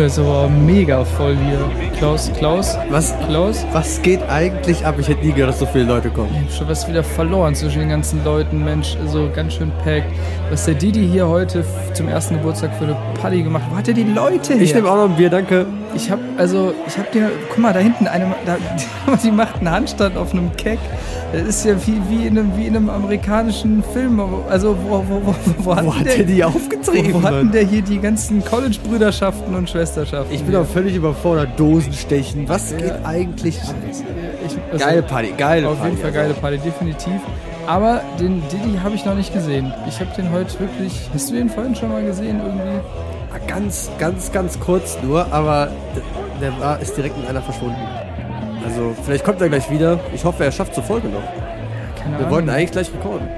Junge, ist aber mega voll hier. Klaus, Klaus, Was, Klaus. was geht eigentlich ab? Ich hätte nie gedacht, dass so viele Leute kommen. Ich hab schon was wieder verloren zwischen den ganzen Leuten, Mensch, so ganz schön packt. Was der Didi hier heute zum ersten Geburtstag für eine Party gemacht hat, wo hat er die Leute her? Ich nehme auch noch ein Bier, danke. Ich hab, also, ich hab dir, guck mal, da hinten eine, da, die macht einen Handstand auf einem Keck. Das ist ja wie, wie, in, einem, wie in einem amerikanischen Film. Also, wo, wo, wo, wo, hat Wo hat der, der die wo, aufgetrieben? wo hat denn Mann? der hier die ganzen College-Brüderschaften und Schwesterschaften? Ich bin hier? auch völlig überfordert. Dosenstechen. Was Ja. geht eigentlich? Ich, also, Geile Party, geile Auf Party. jeden Fall geile Party, definitiv. Aber den Diddy habe ich noch nicht gesehen. Ich habe den heute wirklich. Hast du den vorhin schon mal gesehen irgendwie? Ah, Ganz, ganz, ganz kurz nur, aber der war, ist direkt mit einer verschwunden. Also, vielleicht kommt er gleich wieder. Ich hoffe, er schafft zur Folge noch. Keine Wir Ahnung. wollten eigentlich gleich rekorden.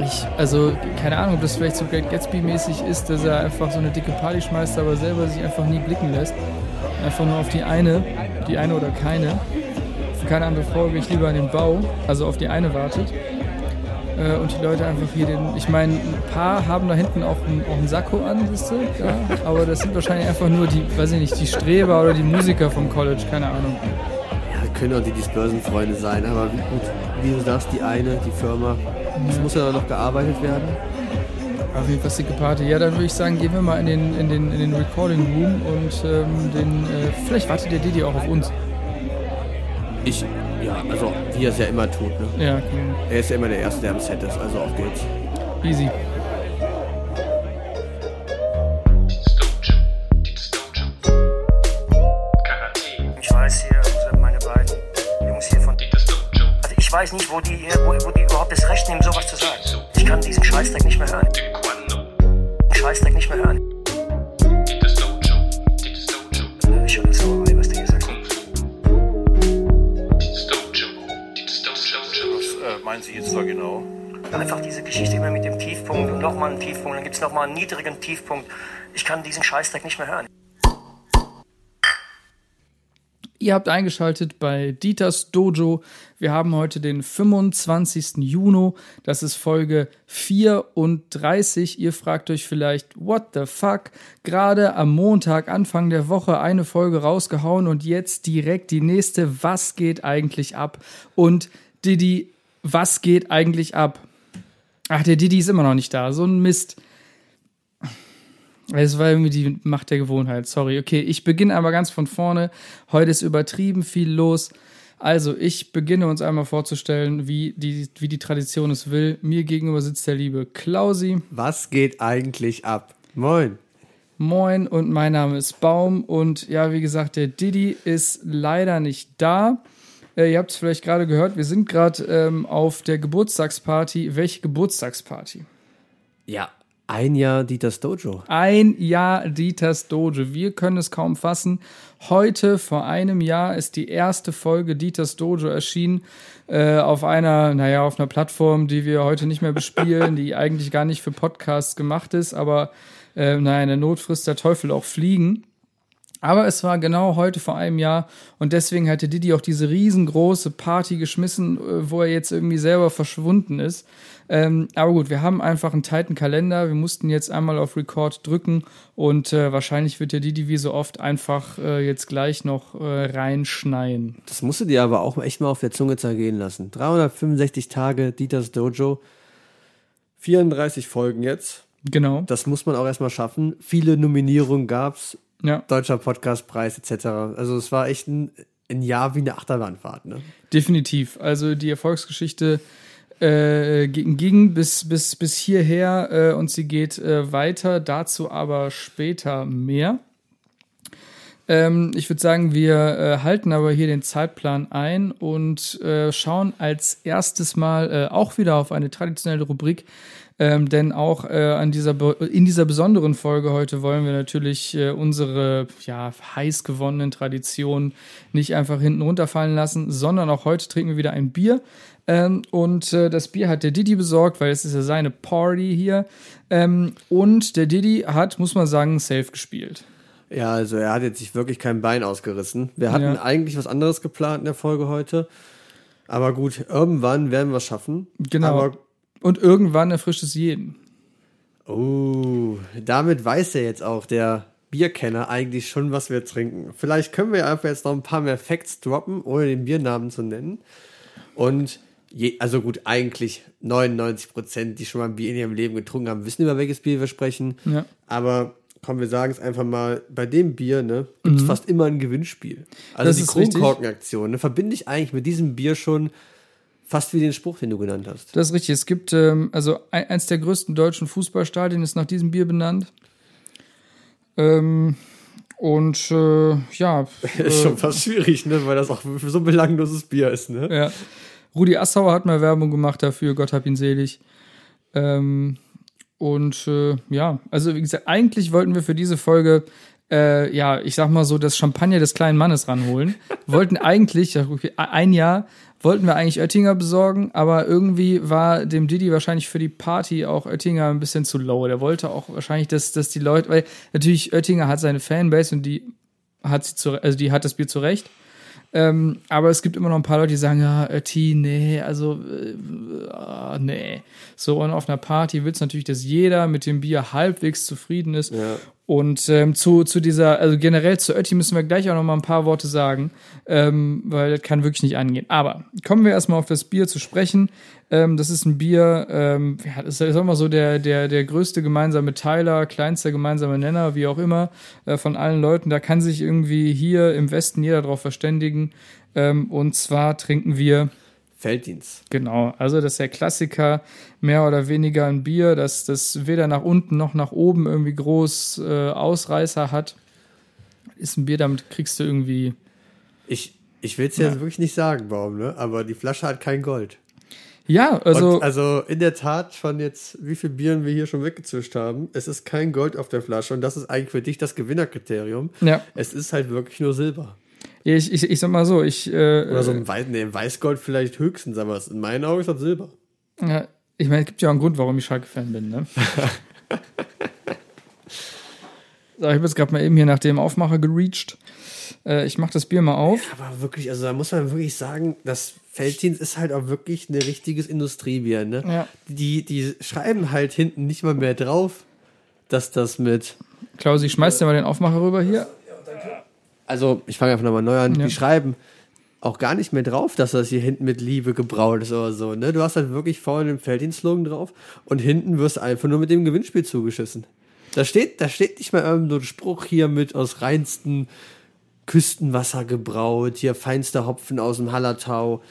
Ich, also, keine Ahnung, ob das vielleicht so Great Gatsby-mäßig ist, dass er einfach so eine dicke Party schmeißt, aber selber sich einfach nie blicken lässt. Einfach nur auf die eine, die eine oder keine. Keine andere Frau gehe ich lieber an den Bau, also auf die eine wartet. Äh, Und die Leute einfach hier den. Ich meine, ein paar haben da hinten auch einen, auch einen Sakko an, siehst du? Ja, aber das sind wahrscheinlich einfach nur die, weiß ich nicht, die Streber oder die Musiker vom College, keine Ahnung. Ja, können auch die Dispersen-Freunde sein, aber wie gut, wie du sagst, die eine, die Firma, das muss ja noch gearbeitet werden. Auf jeden Fall dicke Party. Ja, dann würde ich sagen, gehen wir mal in den, in den, in den Recording Room und ähm, den, äh, vielleicht wartet der Didi auch auf uns. Ich, ja, also wie er es ja immer tut, ne? Ja, cool. Er ist ja immer der Erste, der am Set ist, also auf geht's. easy. Ich weiß hier, meine beiden Jungs hier von. Also ich weiß nicht, wo die, wo, wo die überhaupt das Recht nehmen, sowas zu sagen. Ich kann diesen Scheißdreck nicht mehr hören. Scheißdreck nicht mehr hören. Nochmal einen Tiefpunkt, dann gibt es nochmal einen niedrigen Tiefpunkt. Ich kann diesen Scheißdreck nicht mehr hören. Ihr habt eingeschaltet bei Dieters Dojo. Wir haben heute den 25. Juni. Das ist Folge 34. Ihr fragt euch vielleicht, what the fuck? Gerade am Montag, Anfang der Woche, eine Folge rausgehauen und jetzt direkt die nächste. Was geht eigentlich ab? Und Didi, was geht eigentlich ab? Ach, der Didi ist immer noch nicht da. So ein Mist. Es war irgendwie die Macht der Gewohnheit. Sorry. Okay, ich beginne aber ganz von vorne. Heute ist übertrieben viel los. Also, ich beginne uns einmal vorzustellen, wie die, wie die Tradition es will. Mir gegenüber sitzt der liebe Klausi. Was geht eigentlich ab? Moin. Moin und mein Name ist Baum. Und ja, wie gesagt, der Didi ist leider nicht da. Äh, ihr habt es vielleicht gerade gehört, wir sind gerade ähm, auf der Geburtstagsparty. Welche Geburtstagsparty? Ja, ein Jahr Dieters Dojo. Ein Jahr Dieters Dojo. Wir können es kaum fassen. Heute, vor einem Jahr, ist die erste Folge Dieters Dojo erschienen. Äh, auf einer, naja, auf einer Plattform, die wir heute nicht mehr bespielen, die eigentlich gar nicht für Podcasts gemacht ist, aber äh, naja, in der Not frisst der Teufel auch Fliegen. Aber es war genau heute vor einem Jahr und deswegen hatte Didi auch diese riesengroße Party geschmissen, äh, wo er jetzt irgendwie selber verschwunden ist. Ähm, aber gut, wir haben einfach einen tighten Kalender. Wir mussten jetzt einmal auf Record drücken und äh, wahrscheinlich wird der Didi wie so oft einfach äh, jetzt gleich noch äh, reinschneien. Das musst du dir aber auch echt mal auf der Zunge zergehen lassen. 365 Tage Dieters Dojo. 34 Folgen jetzt. Genau. Das muss man auch erstmal schaffen. Viele Nominierungen gab's. Ja, Deutscher Podcastpreis etc. Also es war echt ein, ein Jahr wie eine Achterbahnfahrt. Ne? definitiv. Also die Erfolgsgeschichte äh, ging, bis, bis, bis hierher äh, und sie geht äh, weiter. Dazu aber später mehr. Ähm, ich würde sagen, wir äh, halten aber hier den Zeitplan ein und äh, schauen als erstes mal äh, auch wieder auf eine traditionelle Rubrik. Ähm, denn auch äh, an dieser in dieser besonderen Folge heute wollen wir natürlich äh, unsere ja, heiß gewonnenen Traditionen nicht einfach hinten runterfallen lassen, sondern auch heute trinken wir wieder ein Bier. Ähm, und äh, das Bier hat der Didi besorgt, weil es ist ja seine Party hier. Ähm, und der Didi hat, muss man sagen, safe gespielt. Ja, also er hat jetzt sich wirklich kein Bein ausgerissen. Wir hatten Ja. eigentlich was anderes geplant in der Folge heute. Aber gut, irgendwann werden wir es schaffen. Genau. Aber Und irgendwann erfrischt es jeden. oh, damit weiß er jetzt auch, der Bierkenner eigentlich schon, was wir trinken. Vielleicht können wir einfach jetzt noch ein paar mehr Facts droppen, ohne den Biernamen zu nennen. Und je, also gut, eigentlich 99 Prozent, die schon mal ein Bier in ihrem Leben getrunken haben, wissen über welches Bier wir sprechen. Ja. Aber komm, wir sagen es einfach mal, bei dem Bier, ne, gibt es fast immer ein Gewinnspiel. Also Das die. Kronkorkenaktion, ne, verbinde ich eigentlich mit diesem Bier schon fast wie den Spruch, den du genannt hast. Das ist richtig. Es gibt, ähm, also ein, eins der größten deutschen Fußballstadien ist nach diesem Bier benannt. Ähm, und äh, ja, ist schon fast schwierig, ne, weil das auch so ein belangloses Bier ist, ne? ja. Rudi Assauer hat mal Werbung gemacht dafür, Gott hab ihn selig. Ähm, und äh, ja, also wie gesagt, eigentlich wollten wir für diese Folge, äh, ja, ich sag mal so, das Champagner des kleinen Mannes ranholen. wollten eigentlich, okay, ein Jahr wollten wir eigentlich Oettinger besorgen, aber irgendwie war dem Didi wahrscheinlich für die Party auch Oettinger ein bisschen zu low. Der wollte auch wahrscheinlich, dass, dass die Leute, weil natürlich Oettinger hat seine Fanbase und die hat sie zu, also die hat das Bier zurecht. Ähm, aber es gibt immer noch ein paar Leute, die sagen, ja, Ötti, nee, also, äh, ah, nee. So, und auf einer Party willst du natürlich, dass jeder mit dem Bier halbwegs zufrieden ist. Ja. Und ähm, zu, zu dieser, also generell zu Ötti müssen wir gleich auch noch mal ein paar Worte sagen, ähm, weil das kann wirklich nicht angehen. Aber kommen wir erstmal auf das Bier zu sprechen. Ähm, das ist ein Bier, ähm, ja, das ist immer so der, der, der größte gemeinsame Teiler, kleinster gemeinsame Nenner, wie auch immer, äh, von allen Leuten. Da kann sich irgendwie hier im Westen jeder drauf verständigen. Ähm, und zwar trinken wir Felddienst. Genau, also das ist der Klassiker, mehr oder weniger ein Bier, das, das weder nach unten noch nach oben irgendwie groß äh, Ausreißer hat. Ist ein Bier, damit kriegst du irgendwie. Ich, ich will es ja. wirklich nicht sagen, warum, ne? Aber die Flasche hat kein Gold. Ja, also. Und also in der Tat von jetzt, wie viel Bieren wir hier schon weggezischt haben, es ist kein Gold auf der Flasche und das ist eigentlich für dich das Gewinnerkriterium. Ja. Es ist halt wirklich nur Silber. Ich, ich, ich sag mal so, ich. Äh, Oder so ein Weiß, nee, Weißgold vielleicht höchstens, aber in meinen Augen ist das Silber. ja, ich meine, es gibt ja auch einen Grund, warum ich Schalke-Fan bin, ne? so, ich habe jetzt gerade mal eben hier nach dem Aufmacher gereached. Äh, ich mach das Bier mal auf. Aber wirklich, also da muss man wirklich sagen, das Felddienst ist halt auch wirklich ein richtiges Industriebier, ne? Ja. Die, die schreiben halt hinten nicht mal mehr drauf, dass das mit Klausi, schmeißt dir mal den Aufmacher rüber hier. Also, ich fange einfach nochmal neu an. Ja. Die schreiben auch gar nicht mehr drauf, dass das hier hinten mit Liebe gebraut ist oder so. Ne? Du hast halt wirklich vorne den Felddienstlogan drauf und hinten wirst du einfach nur mit dem Gewinnspiel zugeschissen. Da steht, da steht nicht mal irgend so ein Spruch hier mit aus reinstem Küstenwasser gebraut, hier feinster Hopfen aus dem Hallertau.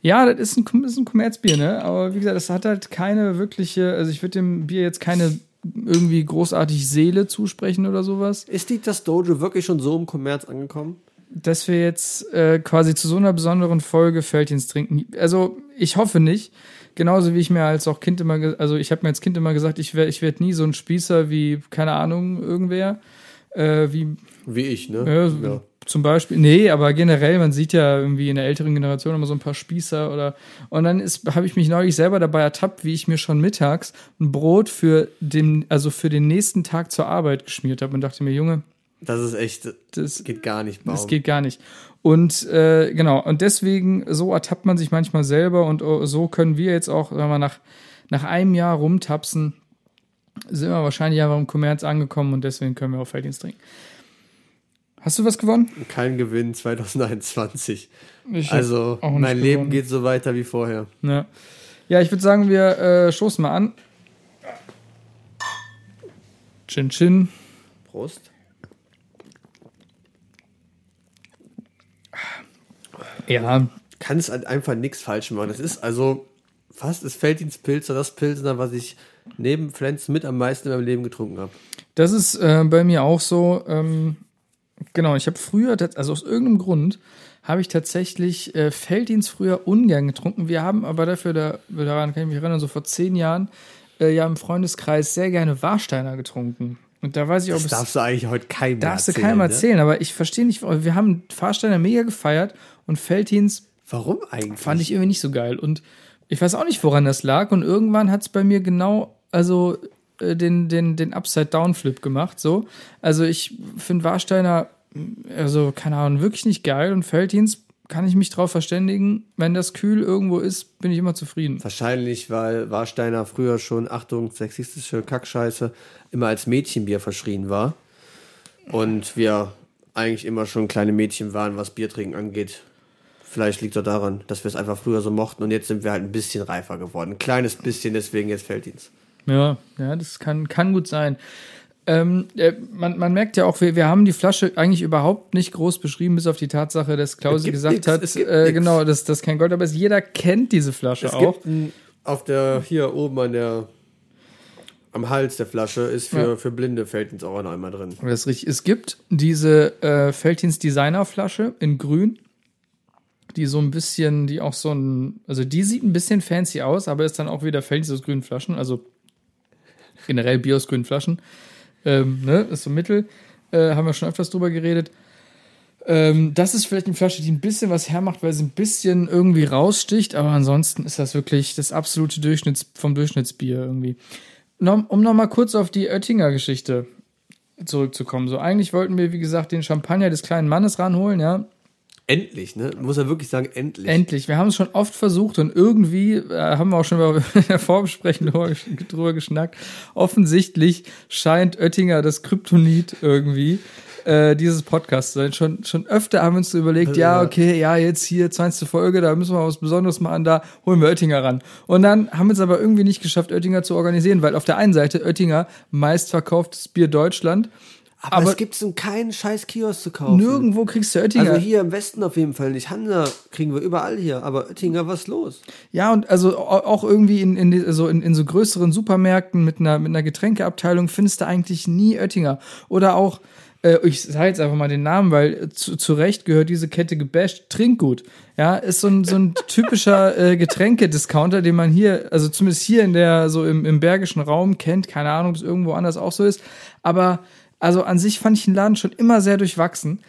Ja, das ist ein, ist ein Kommerzbier, ne? Aber wie gesagt, das hat halt keine wirkliche, also ich würde dem Bier jetzt keine irgendwie großartig Seele zusprechen oder sowas. Ist die das Dojo wirklich schon so im Kommerz angekommen? Dass wir jetzt äh, quasi zu so einer besonderen Folge Feldins trinken. Also ich hoffe nicht. Genauso wie ich mir als auch Kind immer, also ich habe mir als Kind immer gesagt, ich werde ich werd nie so ein Spießer wie, keine Ahnung, irgendwer. Äh, wie Wie ich, ne? Ja, so Zum Beispiel, nee, aber generell, man sieht ja irgendwie in der älteren Generation immer so ein paar Spießer oder und dann ist, habe ich mich neulich selber dabei ertappt, wie ich mir schon mittags ein Brot für den, also für den nächsten Tag zur Arbeit geschmiert habe und dachte mir, Junge, Das ist echt, das geht gar nicht, Baum. das geht gar nicht. Und äh, genau, und deswegen, so ertappt man sich manchmal selber und oh, so können wir jetzt auch, wenn wir nach, nach einem Jahr rumtapsen, sind wir wahrscheinlich einfach im Kommerz angekommen und deswegen können wir auch Felddienst trinken. Hast du was gewonnen? Kein Gewinn 2021. Ich Also, mein Leben gewonnen. geht so weiter wie vorher. Ja, ja ich würde sagen, wir äh, stoßen mal an. Chin Chin. Prost. Ja, Kannst halt einfach nichts falsch machen. Das ist also fast das Felddienstpilzer, das Pilsner, was ich neben Pflanzen mit am meisten in meinem Leben getrunken habe. das ist äh, bei mir auch so. Ähm, genau, ich habe früher, also aus irgendeinem Grund, habe ich tatsächlich äh, Felddienst früher ungern getrunken. Wir haben aber dafür, da, daran kann ich mich erinnern, so vor zehn Jahren, äh, ja im Freundeskreis sehr gerne Warsteiner getrunken. Und da weiß ich auch, Das darfst du eigentlich heute keinem darfst du erzählen, keinem ne? erzählen, aber ich verstehe nicht, wir haben Warsteiner mega gefeiert und Felddienst Warum eigentlich? fand ich irgendwie nicht so geil. Und ich weiß auch nicht, woran das lag. Und irgendwann hat es bei mir genau, also äh, den, den, den Upside-Down-Flip gemacht. So. Also ich finde Warsteiner, also keine Ahnung, wirklich nicht geil. Und Felddienst kann ich mich drauf verständigen. Wenn das kühl irgendwo ist, bin ich immer zufrieden. Wahrscheinlich, weil Warsteiner früher schon, Achtung, sexistische Kackscheiße, immer als Mädchenbier verschrien war. Und wir eigentlich immer schon kleine Mädchen waren, was Biertrinken angeht. Vielleicht liegt auch daran, dass wir es einfach früher so mochten und jetzt sind wir halt ein bisschen reifer geworden. Ein kleines bisschen, deswegen jetzt Felddienst. Ja, ja, das kann, kann gut sein. Ähm, äh, man, man merkt ja auch, wir, wir haben die Flasche eigentlich überhaupt nicht groß beschrieben, bis auf die Tatsache, dass Klausi gesagt nix, hat, äh, genau, dass das kein Gold, aber es, jeder kennt diese Flasche Es auch. gibt ein, auf der, hier oben an der, am Hals der Flasche ist für, Ja. für Blinde Felddienst auch noch einmal drin. Das ist richtig. Es gibt diese äh, Felddienst Designer Flasche in grün, die so ein bisschen, die auch so ein, also die sieht ein bisschen fancy aus, aber ist dann auch wieder Felddienst aus grünen Flaschen, also generell Bier aus grünen Flaschen. Ähm, ne, ist so Mittel. Äh, haben wir schon öfters drüber geredet. Ähm, das ist vielleicht eine Flasche, die ein bisschen was hermacht, weil sie ein bisschen irgendwie raussticht, aber ansonsten ist das wirklich das absolute Durchschnitts vom Durchschnittsbier irgendwie. Nom, um nochmal kurz auf die Oettinger Geschichte zurückzukommen. So, eigentlich wollten wir, wie gesagt, den Champagner des kleinen Mannes ranholen, ja. Endlich, ne? Muss er wirklich sagen, endlich. Endlich. Wir haben es schon oft versucht und irgendwie äh, haben wir auch schon mal in der Vorbesprechung drüber, gesch- drüber geschnackt. Offensichtlich scheint Oettinger das Kryptonit irgendwie äh, dieses Podcast zu sein. Schon, schon öfter haben wir uns so überlegt, ja, okay, ja, jetzt hier 20. Folge, da müssen wir was Besonderes machen, da holen wir Oettinger ran. Und dann haben wir es aber irgendwie nicht geschafft, Oettinger zu organisieren, weil auf der einen Seite Oettinger meistverkauftes Bier Deutschland, aber, aber- es gibt in keinen scheiß Kiosk zu kaufen. nirgendwo kriegst du Oettinger. Also hier im Westen auf jeden Fall nicht. Hansa kriegen wir überall hier, aber Oettinger, was ist los? Ja, und also au- auch irgendwie in, in, so in, in so größeren Supermärkten mit einer, mit einer Getränkeabteilung findest du eigentlich nie Oettinger. Oder auch, äh, ich sage jetzt einfach mal den Namen, weil äh, zu, zu Recht gehört diese Kette gebasht, Trinkgut. Ja, ist so ein, so ein typischer äh, Getränkediscounter, den man hier, also zumindest hier in der, so im, im bergischen Raum kennt. Keine Ahnung, ob es irgendwo anders auch so ist. Aber also an sich fand ich den Laden schon immer sehr durchwachsen.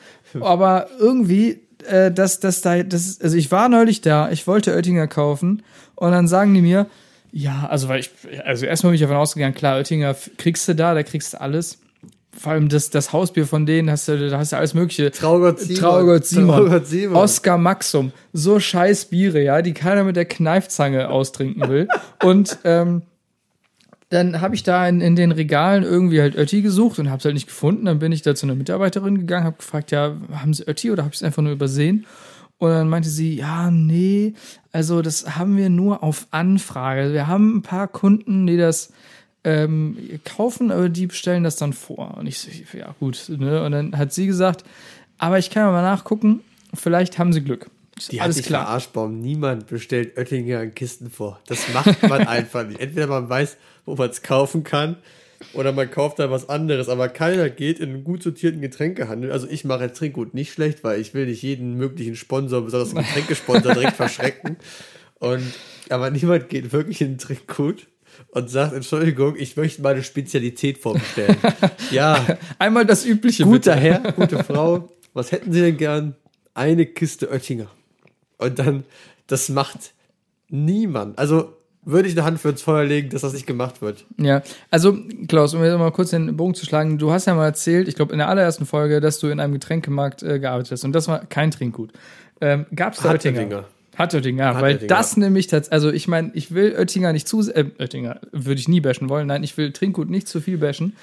Aber irgendwie, äh, dass das da, das also ich war neulich da, ich wollte Oettinger kaufen und dann sagen die mir, ja, also weil ich, also erstmal bin ich davon ausgegangen, klar, Oettinger kriegst du da, da kriegst du alles. Vor allem das, das Hausbier von denen hast du, da hast du alles mögliche. Traugott Simon. Traugott Simon. Traugott Simon. Oscar Maxum. So scheiß Biere, ja, die keiner mit der Kneifzange austrinken will. Und ähm, dann habe ich da in, in den Regalen irgendwie halt Ötti gesucht und habe es halt nicht gefunden. Dann bin ich da zu einer Mitarbeiterin gegangen, habe gefragt, ja, haben Sie Ötti oder habe ich es einfach nur übersehen? Und dann meinte sie, ja, nee, also das haben wir nur auf Anfrage. Wir haben ein paar Kunden, die das ähm, kaufen, aber die bestellen das dann vor. Und ich so, ja gut. Ne? Und dann hat sie gesagt, aber ich kann mal nachgucken, vielleicht haben sie Glück. Die hat alles sich klar. verarscht, Baum. Niemand bestellt Oettinger in Kisten vor. Das macht man einfach nicht. Entweder man weiß, wo man es kaufen kann, oder man kauft da was anderes. Aber keiner geht in einen gut sortierten Getränkehandel. Also ich mache jetzt Trinkgut nicht schlecht, weil ich will nicht jeden möglichen Sponsor, besonders einen Getränkesponsor, direkt verschrecken. Und, aber niemand geht wirklich in ein Trinkgut und sagt, Entschuldigung, ich möchte meine Spezialität vorbestellen. ja, Einmal das übliche. Guter bitte. Herr, gute Frau, was hätten Sie denn gern? Eine Kiste Oettinger. Und dann, das macht niemand. Also würde ich eine Hand für ins Feuer legen, dass das nicht gemacht wird. Ja, also Klaus, um jetzt mal kurz den Bogen zu schlagen, du hast ja mal erzählt, ich glaube in der allerersten Folge, dass du in einem Getränkemarkt äh, gearbeitet hast und das war kein Trinkgut. Ähm, gab's da Hat Oettinger? Oettinger. Hat Oettinger, Hat weil Oettinger. das nämlich tatsächlich, also ich meine, ich will Oettinger nicht zu, äh, Oettinger würde ich nie bashen wollen, nein, ich will Trinkgut nicht zu viel bashen.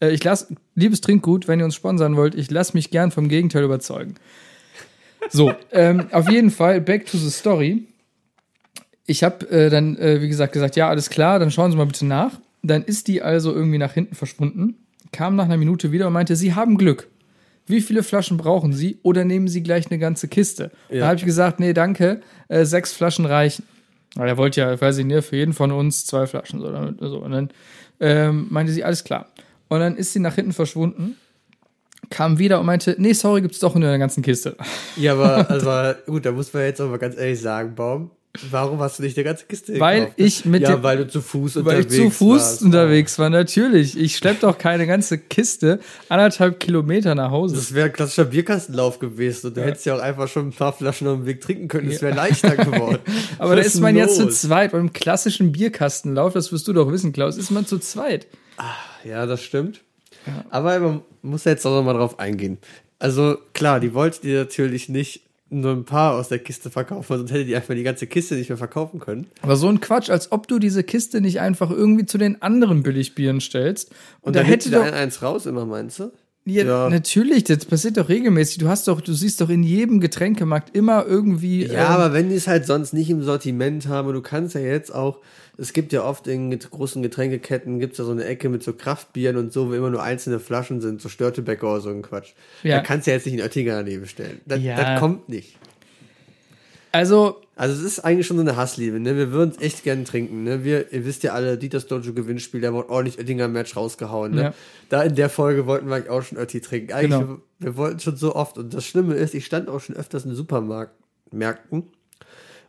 Äh, ich lass, liebes Trinkgut, wenn ihr uns sponsern wollt, ich lass mich gern vom Gegenteil überzeugen. So, ähm, auf jeden Fall, back to the story. Ich habe äh, dann, äh, wie gesagt, gesagt, ja, alles klar, dann schauen Sie mal bitte nach. Dann ist die also irgendwie nach hinten verschwunden, kam nach einer Minute wieder und meinte, Sie haben Glück. Wie viele Flaschen brauchen Sie oder nehmen Sie gleich eine ganze Kiste? Da Ja. habe ich gesagt, nee, danke, äh, sechs Flaschen reichen. Weil er wollte ja, weiß ich nicht, für jeden von uns zwei Flaschen. So, damit, so. Und dann ähm, meinte sie, alles klar. Und dann ist sie nach hinten verschwunden, kam wieder und meinte, nee, sorry, gibt's doch in der ganzen Kiste. Ja, aber also, gut, da muss man jetzt aber ganz ehrlich sagen, Baum, warum hast du nicht eine ganze Kiste Weil gekauft? ich mit Ja, dem- weil du zu Fuß Weil ich unterwegs zu Fuß warst. unterwegs war, natürlich. Ich schlepp doch keine ganze Kiste anderthalb Kilometer nach Hause. Das wäre ein klassischer Bierkastenlauf gewesen und du hättest ja auch einfach schon ein paar Flaschen auf dem Weg trinken können. Es wäre leichter geworden. Aber da Was ist man ja zu los? zweit. Beim klassischen Bierkastenlauf, das wirst du doch wissen, Klaus, ist man zu zweit. Ja, das stimmt. Aber man muss jetzt auch noch mal drauf eingehen. Also klar, die wollte dir natürlich nicht nur ein paar aus der Kiste verkaufen, sonst hätte die einfach die ganze Kiste nicht mehr verkaufen können. Aber so ein Quatsch, als ob du diese Kiste nicht einfach irgendwie zu den anderen Billigbieren stellst. Und, Und da hätte hätte doch. ein eins raus immer, meinst du? Ja, Ja. natürlich, das passiert doch regelmäßig. Du hast doch, du siehst doch in jedem Getränkemarkt immer irgendwie. Ja, ähm, aber wenn die es halt sonst nicht im Sortiment haben, du kannst ja jetzt auch, es gibt ja oft in großen Getränkeketten, gibt's ja so eine Ecke mit so Kraftbieren und so, wo immer nur einzelne Flaschen sind, so Störtebäcker oder so ein Quatsch. Ja. Da kannst du ja jetzt nicht einen Oettinger daneben stellen. Das, Ja. das kommt nicht. Also, Also es ist eigentlich schon so eine Hassliebe, ne? Wir würden es echt gern trinken, ne? Wir, ihr wisst ja alle, Dieters Dojo Gewinnspiel, der wurde ordentlich Oettinger Match rausgehauen, ne? Ja. Da in der Folge wollten wir eigentlich auch schon Ötti trinken. Eigentlich, Genau. wir, wir wollten schon so oft. Und das Schlimme ist, ich stand auch schon öfters in Supermärkten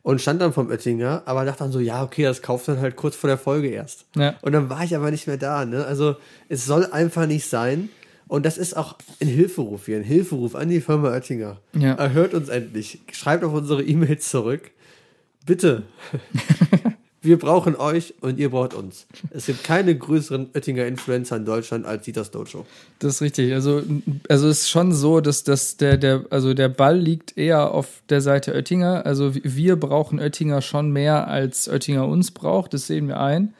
und stand dann vom Oettinger, aber dachte dann so, ja, okay, das kauft dann halt kurz vor der Folge erst. Ja. Und dann war ich aber nicht mehr da, ne? Also es soll einfach nicht sein. Und das ist auch ein Hilferuf hier, ein Hilferuf an die Firma Oettinger. Ja. Erhört uns endlich. Schreibt auf unsere E-Mails zurück. Bitte. Wir brauchen euch und ihr braucht uns. Es gibt keine größeren Oettinger Influencer in Deutschland als Dieters Dojo. das ist richtig. Also, also es ist schon so, dass, dass der, der, also der Ball liegt eher auf der Seite Oettinger. Also wir brauchen Oettinger schon mehr, als Oettinger uns braucht. Das sehen wir ein.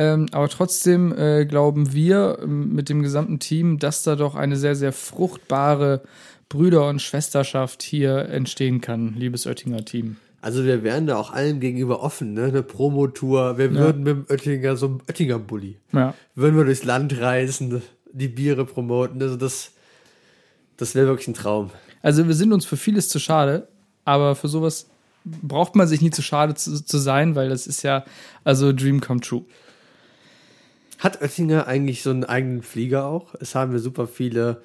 Ähm, aber trotzdem äh, glauben wir ähm, mit dem gesamten Team, dass da doch eine sehr, sehr fruchtbare Brüder- und Schwesterschaft hier entstehen kann, liebes Oettinger Team. Also wir wären da auch allem gegenüber offen, ne? Eine Promotour. Wir würden mit dem Oettinger so einem Oettinger-Bully. Ja. Würden wir durchs Land reisen, die Biere promoten. Also das, das wäre wirklich ein Traum. Also wir sind uns für vieles zu schade, aber für sowas braucht man sich nie zu schade zu, zu sein, weil das ist ja also Dream come true. Hat Oettinger eigentlich so einen eigenen Flieger auch? Es haben wir super viele,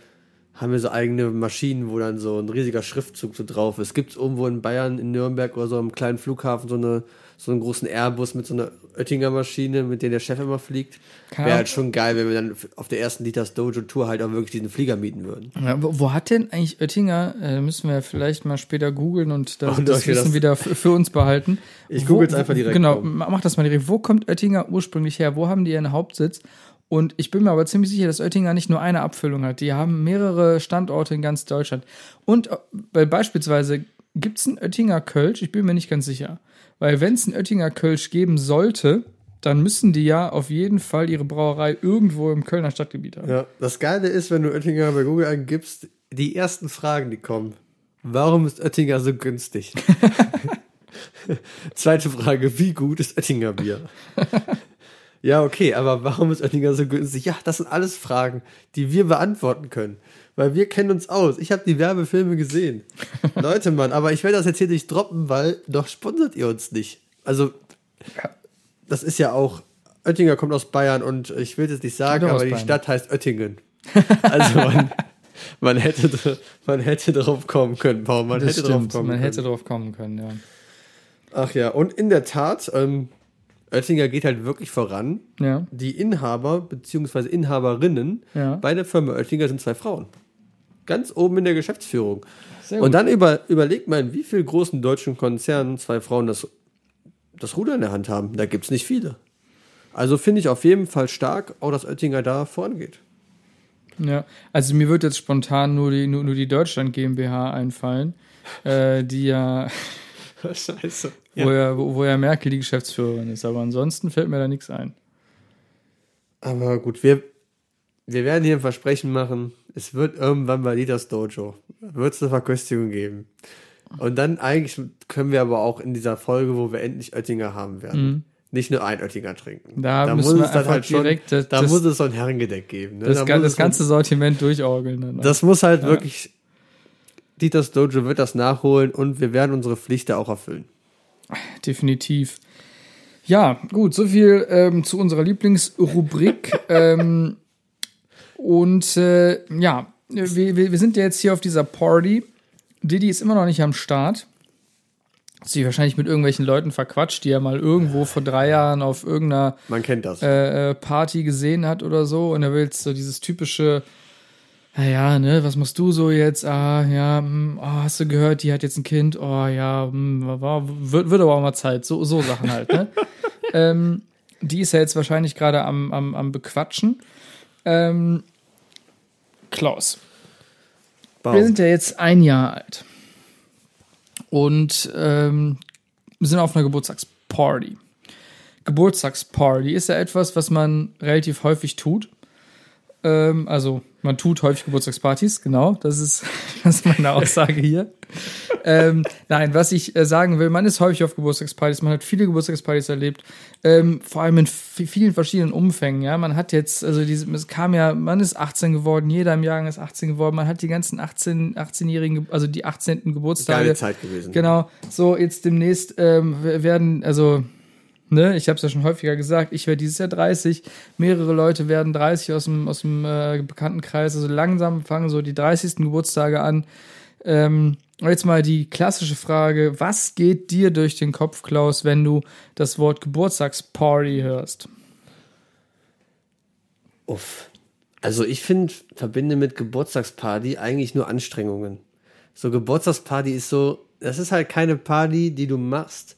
haben wir so eigene Maschinen, wo dann so ein riesiger Schriftzug so drauf ist. Gibt es irgendwo in Bayern, in Nürnberg oder so am kleinen Flughafen so, eine, so einen großen Airbus mit so einer Oettinger Maschine, mit der der Chef immer fliegt? Wäre halt schon geil, wenn wir dann auf der ersten Liters Dojo Tour halt auch wirklich diesen Flieger mieten würden. Ja, wo, hat denn eigentlich Oettinger, äh, müssen wir vielleicht mal später googeln und das, Und das euch das- Wissen wieder für uns behalten. Ich google jetzt einfach direkt Genau, ma- mach das mal direkt. Wo kommt Oettinger ursprünglich her? Wo haben die ihren Hauptsitz? Und ich bin mir aber ziemlich sicher, dass Oettinger nicht nur eine Abfüllung hat. Die haben mehrere Standorte in ganz Deutschland. Und äh, weil beispielsweise gibt es einen Oettinger Kölsch, ich bin mir nicht ganz sicher. Weil wenn es einen Oettinger Kölsch geben sollte, dann müssen die ja auf jeden Fall ihre Brauerei irgendwo im Kölner Stadtgebiet haben. Ja, das Geile ist, wenn du Oettinger bei Google eingibst, die ersten Fragen, die kommen. Warum ist Oettinger so günstig? Zweite Frage, wie gut ist Oettinger Bier? ja, okay, aber warum ist Oettinger so günstig? Ja, das sind alles Fragen, die wir beantworten können. Weil wir kennen uns aus. Ich habe die Werbefilme gesehen. Leute, Mann, aber ich werde das jetzt hier nicht droppen, weil doch sponsert ihr uns nicht. Also, das ist ja auch, Oettinger kommt aus Bayern und ich will es nicht sagen, aber die. Stadt heißt Oettingen. Also man, man, hätte, man hätte drauf kommen können, Paul. Man Das hätte drauf kommen man können. hätte drauf kommen können, ja. Ach ja, und in der Tat, ähm, Oettinger geht halt wirklich voran. Ja. Die Inhaber bzw. Inhaberinnen Ja. bei der Firma Oettinger sind zwei Frauen. Ganz oben in der Geschäftsführung. Und dann über, überlegt mal, in wie vielen großen deutschen Konzernen zwei Frauen das, das Ruder in der Hand haben. Da gibt es nicht viele. Also finde ich auf jeden Fall stark, auch dass Oettinger da vorangeht. Ja, also mir wird jetzt spontan nur die, nur, nur die Deutschland GmbH einfallen, äh, die ja, Scheiße. wo ja, wo, wo ja Merkel die Geschäftsführerin ist. Aber ansonsten fällt mir da nichts ein. Aber gut, wir, wir werden hier ein Versprechen machen. Es wird irgendwann bei Lidas Dojo, wird es eine Verköstigung geben. Und dann eigentlich können wir aber auch in dieser Folge, wo wir endlich Oettinger haben werden, nicht nur ein Oettinger trinken. Mhm. Da müssen wir einfach direkt das- da muss es so ein Herrengedeck geben. Ne? Das, da muss das es ganze Sortiment durchorgeln. Dann. Das muss halt wirklich, Dieters Dojo wird das nachholen und wir werden unsere Pflicht da auch erfüllen. Definitiv. Ja, gut, so viel ähm, zu unserer Lieblingsrubrik. ähm, und äh, ja, wir, wir wir sind ja jetzt hier auf dieser Party. Didi ist immer noch nicht am Start. Hat sich wahrscheinlich mit irgendwelchen Leuten verquatscht, die er mal irgendwo vor drei Jahren auf irgendeiner Man kennt das. äh, äh, Party gesehen hat oder so. Und er will jetzt so dieses typische, naja, ne, was machst du so jetzt? Ah, ja, hm, oh, hast du gehört, die hat jetzt ein Kind? Oh ja, hm, war, wird, wird aber auch mal Zeit. So, so Sachen halt, ne? ähm, die ist ja jetzt wahrscheinlich gerade am, am, am Bequatschen. Ähm, Klaus, Bau. wir sind ja jetzt ein Jahr alt. Und ähm, wir sind auf einer Geburtstagsparty. Geburtstagsparty ist ja etwas, was man relativ häufig tut. Ähm, also man tut häufig Geburtstagspartys, genau. Das ist, das ist meine Aussage hier. ähm, nein, was ich äh, sagen will, man ist häufig auf Geburtstagspartys, man hat viele Geburtstagspartys erlebt, ähm, vor allem in vielen verschiedenen Umfängen. Ja, man hat jetzt, also diese, es kam ja, man ist 18 geworden, jeder im Jahrgang ist 18 geworden, man hat die ganzen 18, 18-jährigen, also die 18. Geburtstage. Geile Zeit gewesen. Genau. So jetzt demnächst ähm, werden, also ne, ich habe es ja schon häufiger gesagt, ich werde dieses Jahr 30, mehrere Leute werden 30 aus dem, aus dem äh, Bekanntenkreis, also langsam fangen so die 30. Geburtstage an. Ähm, jetzt mal die klassische Frage, was geht dir durch den Kopf, Klaus, wenn du das Wort Geburtstagsparty hörst? Uff. Also ich finde, verbinde mit Geburtstagsparty eigentlich nur Anstrengungen. So Geburtstagsparty ist so, das ist halt keine Party, die du machst,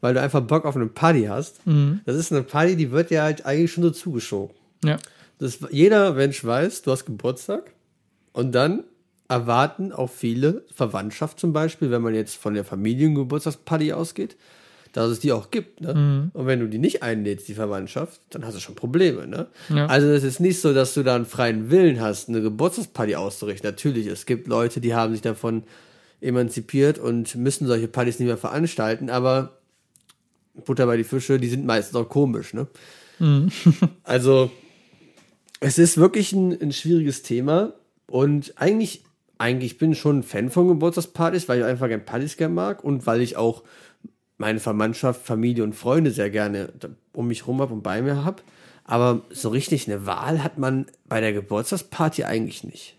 weil du einfach Bock auf eine Party hast. Mhm. Das ist eine Party, die wird dir halt eigentlich schon so zugeschoben. Ja. Das, jeder Mensch weiß, du hast Geburtstag und dann erwarten auch viele Verwandtschaft zum Beispiel, wenn man jetzt von der Familiengeburtstagsparty ausgeht, dass es die auch gibt. Ne? Und wenn du die nicht einlädst, die Verwandtschaft, dann hast du schon Probleme. Ne? Ja. Also es ist nicht so, dass du da einen freien Willen hast, eine Geburtstagsparty auszurichten. Natürlich, es gibt Leute, die haben sich davon emanzipiert und müssen solche Partys nicht mehr veranstalten, aber Butter bei die Fische, die sind meistens auch komisch. Ne? also es ist wirklich ein, ein schwieriges Thema und eigentlich, eigentlich bin ich schon ein Fan von Geburtstagspartys, weil ich einfach gerne Partys gerne mag und weil ich auch meine Verwandtschaft, Familie und Freunde sehr gerne um mich rum habe und bei mir habe. Aber so richtig eine Wahl hat man bei der Geburtstagsparty eigentlich nicht.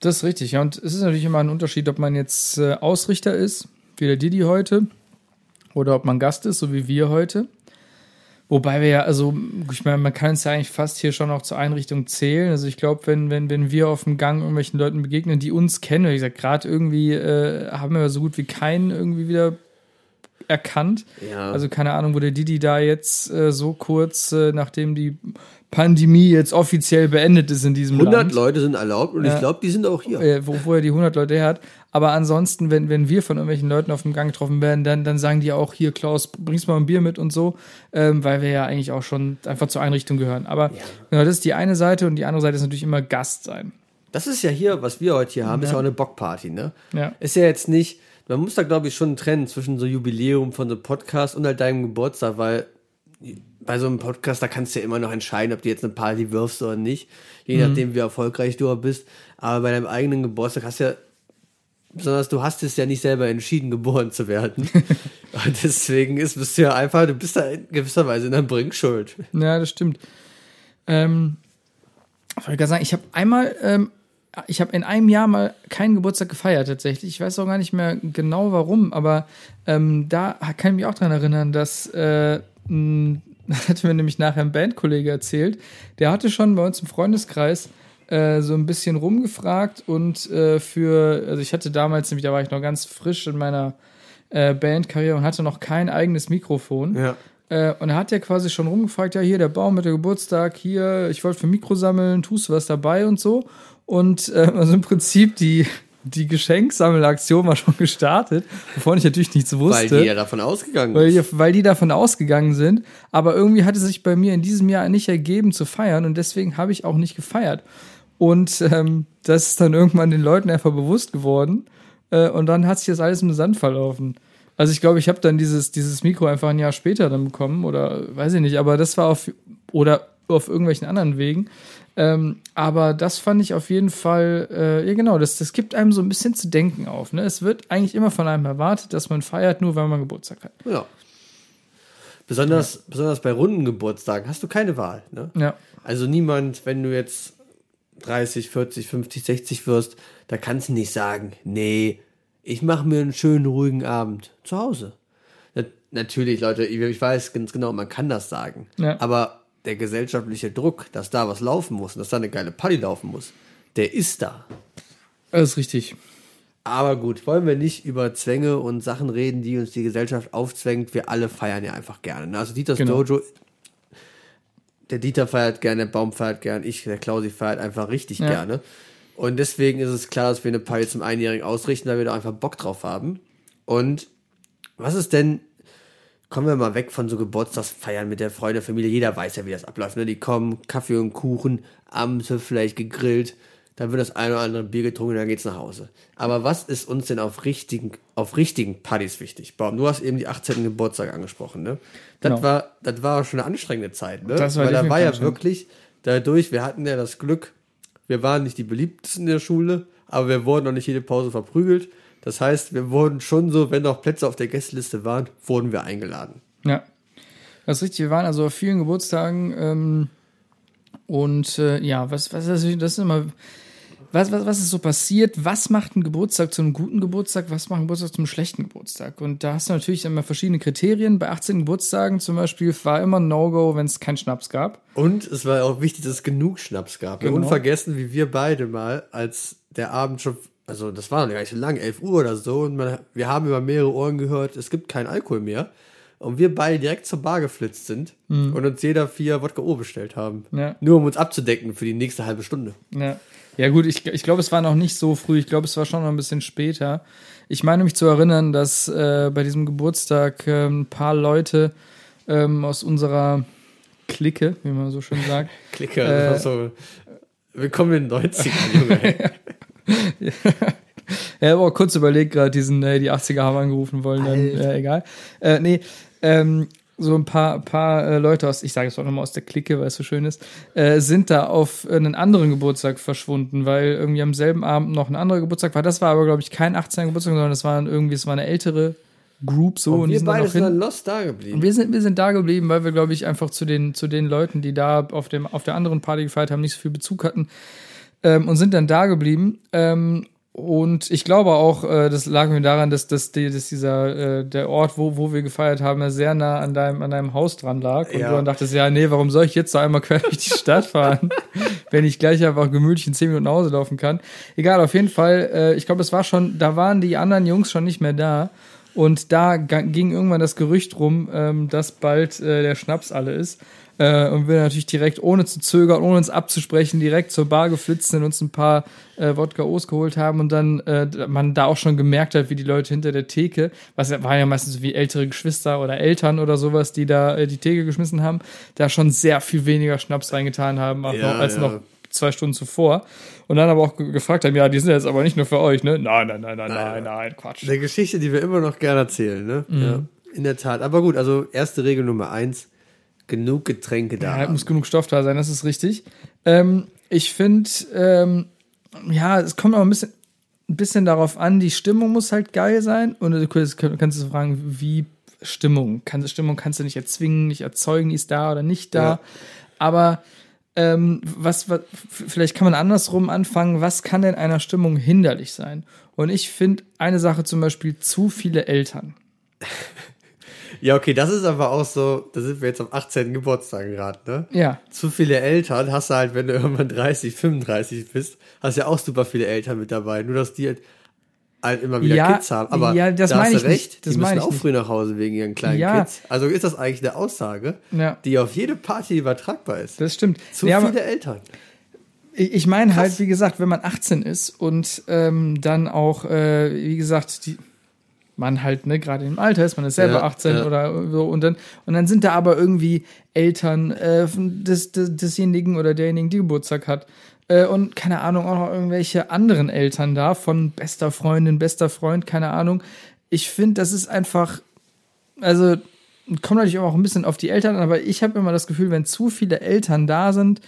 Das ist richtig, ja. Und es ist natürlich immer ein Unterschied, ob man jetzt äh, Ausrichter ist, wie der Didi heute, oder ob man Gast ist, so wie wir heute. Wobei wir ja, also, ich meine, man kann es ja eigentlich fast hier schon auch zur Einrichtung zählen. Also ich glaube, wenn, wenn, wenn wir auf dem Gang irgendwelchen Leuten begegnen, die uns kennen, wie gesagt, gerade irgendwie äh, haben wir so gut wie keinen irgendwie wieder erkannt. Ja. Also keine Ahnung, wo der Didi da jetzt äh, so kurz, äh, nachdem die Pandemie jetzt offiziell beendet ist in diesem 100 Land. Leute sind erlaubt und Ja. ich glaube, die sind auch hier. äh, wo, wo er die 100 Leute her hat. Aber ansonsten, wenn, wenn wir von irgendwelchen Leuten auf dem Gang getroffen werden, dann, dann sagen die auch hier, Klaus, bringst mal ein Bier mit und so, ähm, weil wir ja eigentlich auch schon einfach zur Einrichtung gehören. Aber genau, das ist die eine Seite und die andere Seite ist natürlich immer Gast sein. Das ist ja hier, was wir heute hier haben, ist ja auch eine Bockparty, ne? Ja. Ist ja jetzt nicht, man muss da glaube ich schon trennen zwischen so Jubiläum von so Podcast und halt deinem Geburtstag, weil bei so einem Podcast, da kannst du ja immer noch entscheiden, ob du jetzt eine Party wirfst oder nicht, je nachdem wie erfolgreich du bist. Aber bei deinem eigenen Geburtstag hast du ja, besonders du hast es ja nicht selber entschieden, geboren zu werden. und deswegen ist, bist du ja einfach, du bist da in gewisser Weise in der Bringschuld. Ja, das stimmt. Ähm, ich wollte gerade sagen, ich habe einmal, ähm, ich habe in einem Jahr mal keinen Geburtstag gefeiert tatsächlich. Ich weiß auch gar nicht mehr genau warum, aber ähm, da kann ich mich auch dran erinnern, dass äh, das hatte mir nämlich nachher ein Bandkollege erzählt. Der hatte schon bei uns im Freundeskreis äh, so ein bisschen rumgefragt und äh, für, also ich hatte damals nämlich, da war ich noch ganz frisch in meiner äh, Bandkarriere und hatte noch kein eigenes Mikrofon. Ja. Äh, und er hat ja quasi schon rumgefragt, ja, hier der Baum mit der Geburtstag, hier, ich wollte für Mikro sammeln, tust du was dabei und so. Und äh, also im Prinzip die, die Geschenksammelaktion war schon gestartet, wovon ich natürlich nichts Weil wusste. die ja davon ausgegangen Weil die, weil die davon ausgegangen sind. Aber irgendwie hatte sich bei mir in diesem Jahr nicht ergeben zu feiern und deswegen habe ich auch nicht gefeiert. Und ähm, das ist dann irgendwann den Leuten einfach bewusst geworden. Äh, und dann hat sich das alles im Sand verlaufen. Also ich glaube, ich habe dann dieses, dieses Mikro einfach ein Jahr später dann bekommen oder weiß ich nicht, aber das war auf oder auf irgendwelchen anderen Wegen. Ähm, aber das fand ich auf jeden Fall, äh, ja genau, das, das gibt einem so ein bisschen zu denken auf. Ne? Es wird eigentlich immer von einem erwartet, dass man feiert, nur weil man Geburtstag hat. Ja. Besonders, besonders bei runden Geburtstagen hast du keine Wahl. Ne? Ja. Also niemand, wenn du jetzt 30, 40, 50, 60 wirst, da kannst du nicht sagen, nee, ich mache mir einen schönen, ruhigen Abend zu Hause. Na, natürlich, Leute, ich, weiß ganz genau, man kann das sagen. Ja. Aber der gesellschaftliche Druck, dass da was laufen muss und dass da eine geile Party laufen muss, der ist da. Das ist richtig. Aber gut, wollen wir nicht über Zwänge und Sachen reden, die uns die Gesellschaft aufzwängt. Wir alle feiern ja einfach gerne. ne? Also Dieters Genau. Dojo, der Dieter feiert gerne, der Baum feiert gerne, ich, der Klausi feiert einfach richtig Ja. gerne. Und deswegen ist es klar, dass wir eine Party zum Einjährigen ausrichten, weil wir da einfach Bock drauf haben. Und was ist denn kommen wir mal weg von so Geburtstagsfeiern mit der Freunde, Familie. Jeder weiß ja, wie das abläuft. Ne? Die kommen, Kaffee und Kuchen, abends wird vielleicht gegrillt, dann wird das eine oder andere Bier getrunken und dann geht's nach Hause. Aber was ist uns denn auf richtigen, auf richtigen Partys wichtig? Baum, du hast eben die 18. Geburtstag angesprochen, ne? Das Genau. war, das war schon eine anstrengende Zeit, ne? Das war Weil da war ja wirklich dadurch, wir hatten ja das Glück, wir waren nicht die beliebtesten in der Schule, aber wir wurden noch nicht jede Pause verprügelt. Das heißt, wir wurden schon so, wenn noch Plätze auf der Gästeliste waren, wurden wir eingeladen. Ja. Das ist richtig. Wir waren also auf vielen Geburtstagen ähm, und äh, ja, was, was das, das ist immer. Was, was, was ist so passiert? Was macht ein Geburtstag zu einem guten Geburtstag? Was macht ein Geburtstag zu einem schlechten Geburtstag? Und da hast du natürlich immer verschiedene Kriterien. Bei 18 Geburtstagen zum Beispiel war immer ein No-Go, wenn es keinen Schnaps gab. Und es war auch wichtig, dass es genug Schnaps gab. Genau. Unvergessen, wie wir beide mal, als der Abend schon, also das war noch gar nicht so lang, 11 Uhr oder so, und man, wir haben über mehrere Ohren gehört, es gibt keinen Alkohol mehr. Und wir beide direkt zur Bar geflitzt sind und uns jeder vier Wodka O bestellt haben. Mhm. Ja. Nur um uns abzudecken für die nächste halbe Stunde. Ja, ja gut, ich, ich glaube, es war noch nicht so früh. Ich glaube, es war schon noch ein bisschen später. Ich meine mich zu erinnern, dass äh, bei diesem Geburtstag ähm, ein paar Leute ähm, aus unserer Clique, wie man so schön sagt, Klicker, Äh, das war so. Willkommen in den 90ern, Junge. Ja, aber auch kurz überlegt gerade, diesen, äh, die 80er haben angerufen wollen, dann, äh, egal. Äh, nee, ähm, so ein paar, paar äh, Leute aus, ich sage es auch nochmal aus der Clique, weil es so schön ist, äh, sind da auf einen anderen Geburtstag verschwunden, weil irgendwie am selben Abend noch ein anderer Geburtstag war. Das war aber, glaube ich, kein 18er Geburtstag, sondern das war irgendwie, es war eine ältere Group so und, Und wir sind beide sind dann lost da geblieben. Und wir sind, wir sind da geblieben, weil wir, glaube ich, einfach zu den, zu den Leuten, die da auf, dem, auf der anderen Party gefeiert haben, nicht so viel Bezug hatten ähm, und sind dann da geblieben. Ähm, und ich glaube auch, äh, das lag mir daran, dass, dass, die, dass dieser äh, der Ort, wo, wo wir gefeiert haben, sehr nah an deinem, an deinem Haus dran lag. Und Ja. du dann dachtest, ja, nee, warum soll ich jetzt so einmal quer durch die Stadt fahren, wenn ich gleich einfach gemütlich in zehn Minuten nach Hause laufen kann? Egal, auf jeden Fall, äh, ich glaube, es war schon, da waren die anderen Jungs schon nicht mehr da. Und da ging irgendwann das Gerücht rum, ähm, dass bald äh, der Schnaps alle ist. Äh, und wir natürlich direkt, ohne zu zögern, ohne uns abzusprechen, direkt zur Bar geflitzt sind, uns ein paar äh, Wodka O's geholt haben und dann äh, man da auch schon gemerkt hat, wie die Leute hinter der Theke, was ja, waren ja meistens so wie ältere Geschwister oder Eltern oder sowas, die da äh, die Theke geschmissen haben, da schon sehr viel weniger Schnaps reingetan haben als, Ja, noch, als ja. noch zwei Stunden zuvor. Und dann aber auch ge- gefragt haben, ja, die sind jetzt aber nicht nur für euch, ne? Nein, nein, nein, nein, nein, nein, Quatsch. Eine Geschichte, die wir immer noch gerne erzählen, ne? Ja, in der Tat. Aber gut, also erste Regel Nummer eins: genug Getränke da. Ja, muss genug Stoff da sein, das ist richtig. Ähm, ich finde, ähm, ja, es kommt auch ein bisschen, ein bisschen darauf an, die Stimmung muss halt geil sein. Und du kannst, kannst du fragen, wie Stimmung? Kann, Stimmung kannst du nicht erzwingen, nicht erzeugen, die ist da oder nicht da. Ja. Aber ähm, was, was, vielleicht kann man andersrum anfangen, was kann denn einer Stimmung hinderlich sein? Und ich finde eine Sache zum Beispiel zu viele Eltern. Ja, okay, das ist aber auch so, da sind wir jetzt am 18. Geburtstag gerade, ne? Ja, Zu viele Eltern hast du halt, wenn du irgendwann 30, 35 bist, hast ja auch super viele Eltern mit dabei. Nur, dass die halt, halt immer wieder Ja, Kids haben. Aber ja, das da meine hast du ich recht, nicht. Das die müssen auch nicht. früh nach Hause wegen ihren kleinen Ja. Kids. Also ist das eigentlich eine Aussage, Ja. die auf jede Party übertragbar ist. das stimmt. Zu Nee, viele Eltern. Ich ich meine halt, wie gesagt, wenn man 18 ist und ähm, dann auch, äh, wie gesagt, die, man halt, ne, gerade im Alter ist, man ist selber Ja, 18 ja. oder so und dann, und dann sind da aber irgendwie Eltern äh, des, des, desjenigen oder derjenigen, die Geburtstag hat. Äh, und keine Ahnung, auch noch irgendwelche anderen Eltern da, von bester Freundin, bester Freund, keine Ahnung. Ich finde, das ist einfach, also kommt natürlich auch ein bisschen auf die Eltern an, aber ich habe immer das Gefühl, wenn zu viele Eltern da sind,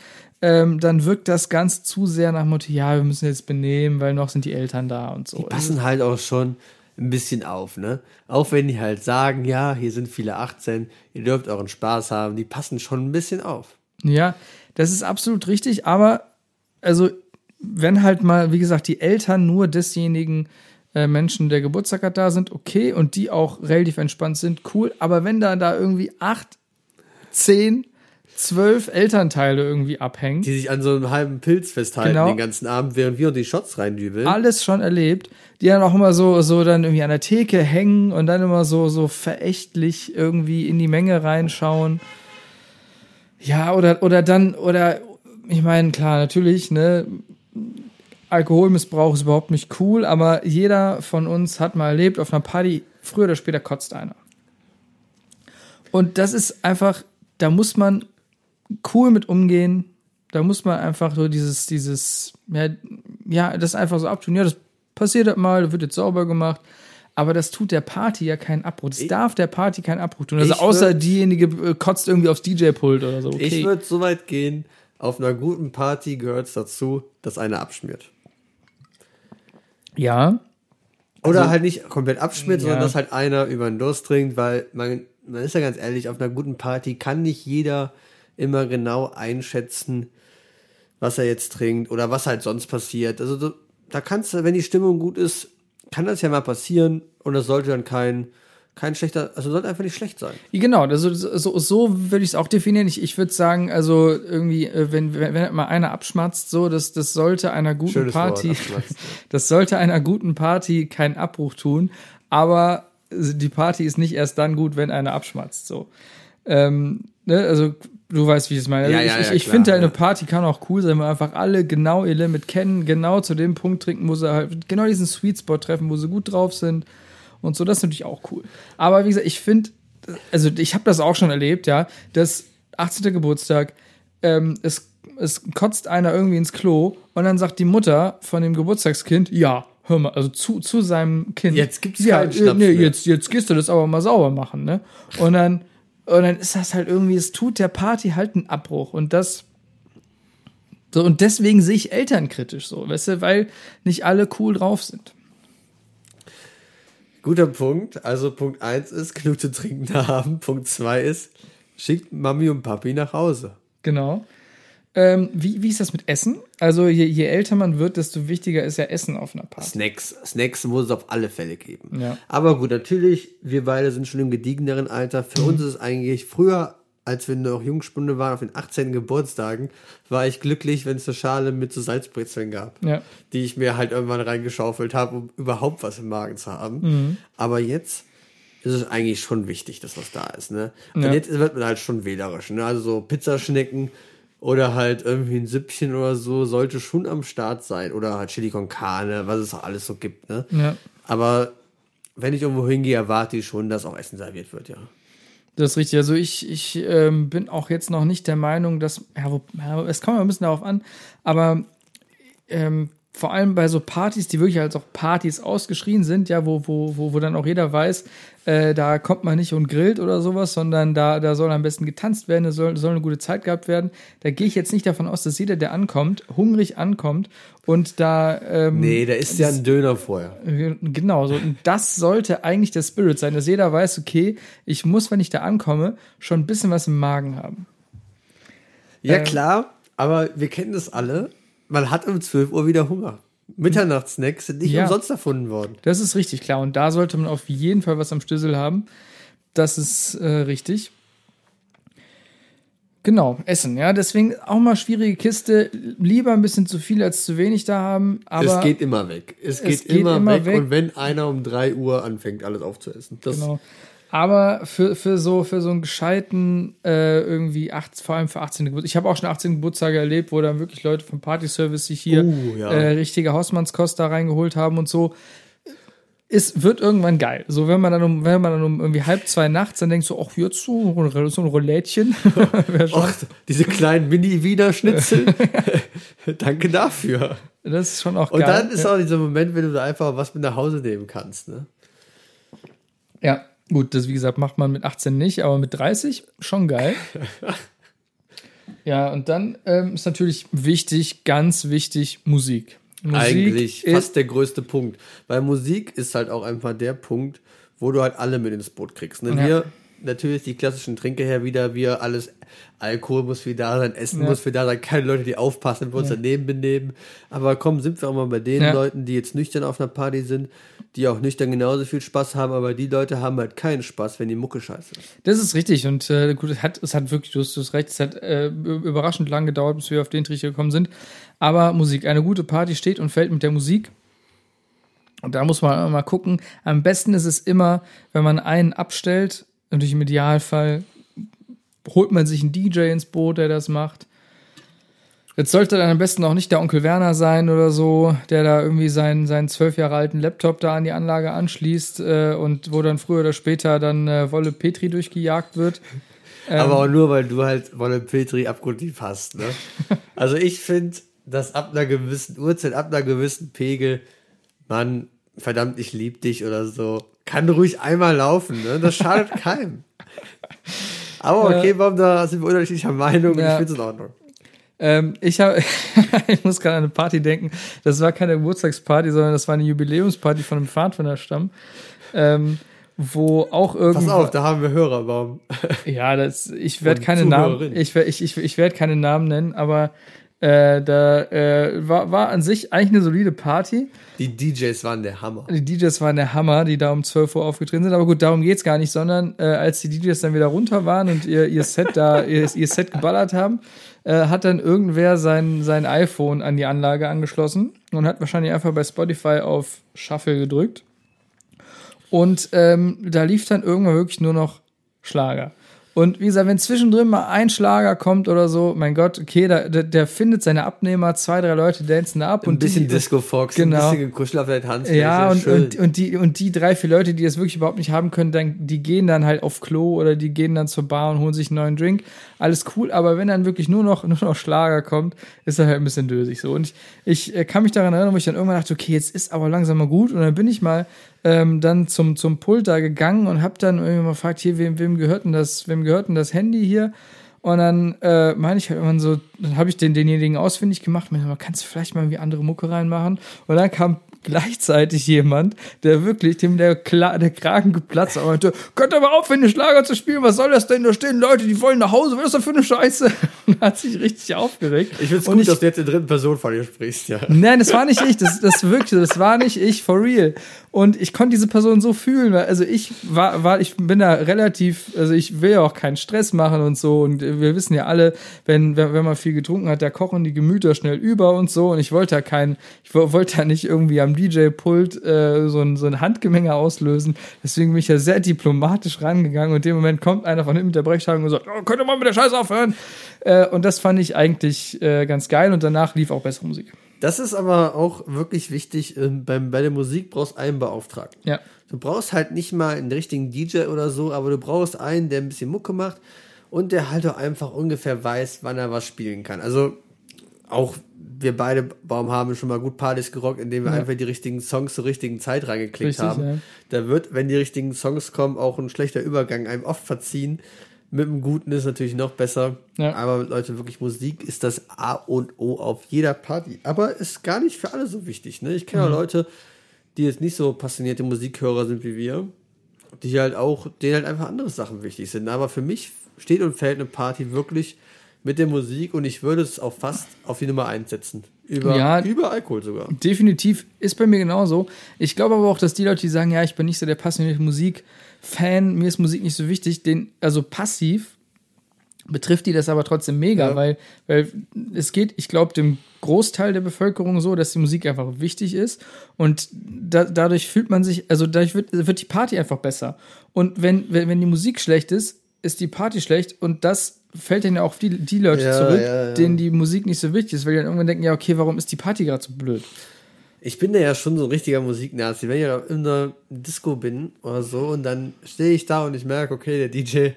ähm, dann wirkt das ganz zu sehr nach Motto, ja, wir müssen jetzt benehmen, weil noch sind die Eltern da und so. Die passen halt auch schon ein bisschen auf, ne? Auch wenn die halt sagen, ja, hier sind viele 18, ihr dürft euren Spaß haben, die passen schon ein bisschen auf. Ja, das ist absolut richtig, aber also wenn halt mal, wie gesagt, die Eltern nur desjenigen äh, Menschen, der Geburtstag hat, da sind, okay, und die auch relativ entspannt sind, cool, aber wenn da da irgendwie acht, zehn, zwölf Elternteile irgendwie abhängen, Die sich an so einem halben Pilz festhalten Genau. den ganzen Abend, während wir die Shots reindübeln. alles schon erlebt, die dann auch immer so, so dann irgendwie an der Theke hängen und dann immer so, so verächtlich irgendwie in die Menge reinschauen. Ja, oder, oder dann, oder, ich meine, klar, natürlich, ne, Alkoholmissbrauch ist überhaupt nicht cool, aber jeder von uns hat mal erlebt, auf einer Party, früher oder später kotzt einer. Und das ist einfach, da muss man cool mit umgehen. Da muss man einfach so dieses, dieses, ja, ja das einfach so abtun. Ja, das passiert halt mal, wird jetzt sauber gemacht. Aber das tut der Party ja keinen Abbruch. Das darf der Party keinen Abbruch tun. Also Ich außer würd- diejenige äh, kotzt irgendwie aufs DJ-Pult oder so. Okay. Ich würde so weit gehen, auf einer guten Party gehört es dazu, dass einer abschmiert. ja, Oder halt nicht komplett abschmiert, sondern Ja. dass halt einer über den Durst trinkt, weil man, man ist ja ganz ehrlich, auf einer guten Party kann nicht jeder immer genau einschätzen, was er jetzt trinkt oder was halt sonst passiert. Also da kannst du, wenn die Stimmung gut ist, kann das ja mal passieren und das sollte dann kein, kein schlechter, also sollte einfach nicht schlecht sein. Genau, also so, so würde ich es auch definieren. Ich, ich würde sagen, also irgendwie, äh, wenn, wenn, wenn mal einer abschmatzt, so, das, das sollte einer guten Schönes Wort, Party, abschmatzen. das sollte einer guten Party keinen Abbruch tun, aber die Party ist nicht erst dann gut, wenn einer abschmatzt, so. Ähm, ne, also du weißt, wie ich es meine. Also Ja, ich ja, ich, ich finde halt, eine Party kann auch cool sein, wenn wir einfach alle genau ihr Limit kennen, genau zu dem Punkt trinken, wo sie halt genau diesen Sweet Spot treffen, wo sie gut drauf sind und so. Das ist natürlich auch cool. Aber wie gesagt, ich finde, also ich habe das auch schon erlebt, ja, dass 18. Geburtstag, ähm, es, es kotzt einer irgendwie ins Klo und dann sagt die Mutter von dem Geburtstagskind, ja, hör mal, also zu, zu seinem Kind. Jetzt gibt's ja, keinen äh, Schnaps nee, mehr. jetzt, jetzt gehst du das aber mal sauber machen, ne? Und dann, und dann ist das halt irgendwie, es tut der Party halt einen Abbruch und das, so, und deswegen sehe ich Eltern kritisch so, weißt du, weil nicht alle cool drauf sind. Guter Punkt. Also Punkt 1 ist, genug zu trinken haben. Punkt 2 ist, schickt Mami und Papi nach Hause. Genau. Ähm, wie, wie ist das mit Essen? Also je, je älter man wird, desto wichtiger ist ja Essen auf einer Party. Snacks. Snacks muss es auf alle Fälle geben. Ja. Aber gut, natürlich, wir beide sind schon im gediegeneren Alter. Für uns ist es eigentlich früher, als wir noch Jungspunde waren, auf den 18. Geburtstagen, war ich glücklich, wenn es eine Schale mit so Salzbrezeln gab. Ja. Die ich mir halt irgendwann reingeschaufelt habe, um überhaupt was im Magen zu haben. Mhm. Aber jetzt ist es eigentlich schon wichtig, dass was da ist. Ne? Und Ja. jetzt wird man halt schon wählerisch. Ne? Also so Pizzaschnecken oder halt irgendwie ein Süppchen oder so sollte schon am Start sein. Oder halt Chili con Carne, was es auch alles so gibt. Ne? Ja. Aber wenn ich irgendwo hingehe, erwarte ich schon, dass auch Essen serviert wird, ja. Das ist richtig. Also ich, ich ähm, bin auch jetzt noch nicht der Meinung, dass, ja, wo, ja, es kommt ja ein bisschen darauf an, aber ähm, vor allem bei so Partys, die wirklich als auch Partys ausgeschrien sind, ja, wo, wo, wo, wo dann auch jeder weiß, äh, da kommt man nicht und grillt oder sowas, sondern da, da soll am besten getanzt werden, da soll, soll eine gute Zeit gehabt werden. Da gehe ich jetzt nicht davon aus, dass jeder, der ankommt, hungrig ankommt und da ähm, Nee, da ist ja ein Döner vorher. Genau, so. Und das sollte eigentlich der Spirit sein, dass jeder weiß, okay, ich muss, wenn ich da ankomme, schon ein bisschen was im Magen haben. Ja, Ähm. klar, aber wir kennen das alle. Man hat um 12 Uhr wieder Hunger. Mitternachtssnacks sind nicht Ja. umsonst erfunden worden. Das ist richtig klar. Und da sollte man auf jeden Fall was am Schlüssel haben. Das ist äh, richtig. Genau, Essen, ja. Deswegen auch mal schwierige Kiste. Lieber ein bisschen zu viel als zu wenig da haben. Aber es geht immer weg. Es geht, geht immer, immer weg. weg. Und wenn einer um 3 Uhr anfängt, alles aufzuessen. Das, Genau. Aber für, für, so, für so einen gescheiten, äh, irgendwie, acht, vor allem für 18. Geburtstag. Ich habe auch schon 18 Geburtstage erlebt, wo dann wirklich Leute vom Partyservice sich hier Oh, ja. äh, richtige Hausmannskost da reingeholt haben und so. Es wird irgendwann geil. So, wenn man dann um, wenn man dann um irgendwie halb zwei nachts dann denkt so, ach, jetzt so, ein- so ein Roulettchen. Och, diese kleinen Mini-Wiener Schnitzel. Danke dafür. das ist schon auch Und geil. dann ist auch dieser Moment, wenn du da einfach was mit nach Hause nehmen kannst. Ne? Ja, gut, das wie gesagt macht man mit 18 nicht, aber mit 30 schon geil. ja, und dann ähm, ist natürlich wichtig, ganz wichtig, Musik. Musik Eigentlich ist, fast der größte Punkt. Weil Musik ist halt auch einfach der Punkt, wo du halt alle mit ins Boot kriegst. Ne? Ja. Wir, natürlich die klassischen Trinker her wieder, wir alles, Alkohol muss wieder da sein, Essen Ja. muss wieder da sein, keine Leute, die aufpassen, wir uns daneben benehmen. Aber komm, sind wir auch mal bei den Ja. Leuten, die jetzt nüchtern auf einer Party sind, die auch nüchtern genauso viel Spaß haben, aber die Leute haben halt keinen Spaß, wenn die Mucke scheiße ist. Das ist richtig und äh, gut, es hat, es hat wirklich, du hast, du hast recht, es hat äh, überraschend lang gedauert, bis wir auf den Trichter gekommen sind. Aber Musik, eine gute Party steht und fällt mit der Musik. Und da muss man mal gucken. Am besten ist es immer, wenn man einen abstellt, natürlich im Idealfall holt man sich einen DJ ins Boot, der das macht. Jetzt sollte dann am besten auch nicht der Onkel Werner sein oder so, der da irgendwie seinen, seinen zwölf Jahre alten Laptop da an die Anlage anschließt äh, und wo dann früher oder später dann äh, Wolle Petri durchgejagt wird. Ähm, Aber auch nur, weil du halt Wolle Petri abgrundtief hast. Ne? Also ich finde, dass ab einer gewissen Uhrzeit, ab einer gewissen Pegel, man, verdammt, ich lieb dich oder so, kann ruhig einmal laufen. Ne? Das schadet keinem. Aber okay, Bob, da sind wir unterschiedlicher Meinung und Ja. ich finde es in Ordnung. Ähm, ich habe, ich muss gerade an eine Party denken. Das war keine Geburtstagsparty, sondern das war eine Jubiläumsparty von einem Pfadfinderstamm, ähm, wo auch Pass irgendwann. auf, da haben wir Hörerbaum. Ja, das, ich werde keine Namen, ich, werd- ich, ich, ich werde keine Namen nennen, aber äh, da äh, war, war an sich eigentlich eine solide Party. Die DJs waren der Hammer. Die DJs waren der Hammer, die da um 12 Uhr aufgetreten sind. Aber gut, darum geht's gar nicht, sondern äh, als die DJs dann wieder runter waren und ihr, ihr Set da, ihr, ihr Set geballert haben, äh, hat dann irgendwer sein, sein iPhone an die Anlage angeschlossen und hat wahrscheinlich einfach bei Spotify auf Shuffle gedrückt. Und ähm, da lief dann irgendwann wirklich nur noch Schlager. Und wie gesagt, wenn zwischendrin mal ein Schlager kommt oder so, mein Gott, okay, da, der, der findet seine Abnehmer, zwei, drei Leute dancen da ab Ein und bisschen die, Disco Fox, Genau. ein bisschen der Tanzfläche. ja, und, und, und, die, und die drei, vier Leute, die das wirklich überhaupt nicht haben können, dann, die gehen dann halt auf Klo oder die gehen dann zur Bar und holen sich einen neuen Drink. Alles cool, aber wenn dann wirklich nur noch, nur noch Schlager kommt, ist das halt ein bisschen dösig so. Und ich, ich äh, kann mich daran erinnern, wo ich dann irgendwann dachte, okay, jetzt ist aber langsam mal gut. Und dann bin ich mal ähm, dann zum, zum Pult da gegangen und habe dann irgendwie mal gefragt, hier, wem, wem gehört denn das, wem gehört denn das Handy hier? Und dann äh, meine ich halt irgendwann so, dann habe ich den, denjenigen ausfindig gemacht, meine, mal, kannst du vielleicht mal irgendwie andere Mucke reinmachen? Und dann kam gleichzeitig jemand, der wirklich, dem der, Kla der Kragen geplatzt und meinte, könnt ihr mal aufhören, den Schlager zu spielen, was soll das denn? Da stehen Leute, die wollen nach Hause, was ist das für eine Scheiße? Und hat sich richtig aufgeregt. ich finde es Und gut, ich- dass du jetzt in dritten Person von dir sprichst, ja. Nein, das war nicht ich, das, das wirklich, das war nicht ich, for real. Und ich konnte diese Person so fühlen, also ich war, war, ich bin da relativ, also ich will ja auch keinen Stress machen und so. Und wir wissen ja alle, wenn, wenn, wenn man viel getrunken hat, da kochen die Gemüter schnell über und so. Und ich wollte da kein, ich wo- wollte da nicht irgendwie am DJ-Pult äh, so, ein, so ein Handgemenge auslösen. Deswegen bin ich ja sehr diplomatisch rangegangen. Und in dem Moment kommt einer von hinten mit der Brechstange und sagt, oh, könnt ihr mal mit der Scheiße aufhören? Äh, und das fand ich eigentlich äh, ganz geil. Und danach lief auch bessere Musik. Das ist aber auch wirklich wichtig. ähm, Beim, bei der Musik brauchst du einen Beauftragten. Ja. Du brauchst halt nicht mal einen richtigen DJ oder so, aber du brauchst einen, der ein bisschen Mucke macht und der halt auch einfach ungefähr weiß, wann er was spielen kann. Also auch wir beide Baum haben schon mal gut Partys gerockt, indem wir Ja. einfach die richtigen Songs zur richtigen Zeit reingeklickt Richtig, haben. ja. Da wird, wenn die richtigen Songs kommen, auch ein schlechter Übergang einem oft verziehen. Mit dem Guten ist natürlich noch besser. Ja. Aber Leute, wirklich Musik ist das A und O auf jeder Party. Aber ist gar nicht für alle so wichtig. Ne? Ich kenne auch Leute, die jetzt nicht so passionierte Musikhörer sind wie wir, die halt auch, denen halt einfach andere Sachen wichtig sind. Aber für mich steht und fällt eine Party wirklich mit der Musik und ich würde es auch fast auf die Nummer 1 setzen. Über, Ja. über Alkohol sogar. Definitiv ist bei mir genauso. Ich glaube aber auch, dass die Leute, die sagen, ja, ich bin nicht so der passionierte Musik-Fan, mir ist Musik nicht so wichtig, den, also passiv betrifft die das aber trotzdem mega, Ja. weil, weil es geht, ich glaube, dem Großteil der Bevölkerung so, dass die Musik einfach wichtig ist und da, dadurch fühlt man sich, also dadurch wird, wird die Party einfach besser. Und wenn, wenn, wenn die Musik schlecht ist, ist die Party schlecht und das fällt dann ja auf die, die Leute Ja, zurück, ja, denen die Musik nicht so wichtig ist, weil die dann irgendwann denken, ja, okay, warum ist die Party gerade so blöd? Ich bin da ja schon so ein richtiger Musiknazi. Wenn ich da in einer Disco bin oder so und dann stehe ich da und ich merke, okay, der DJ,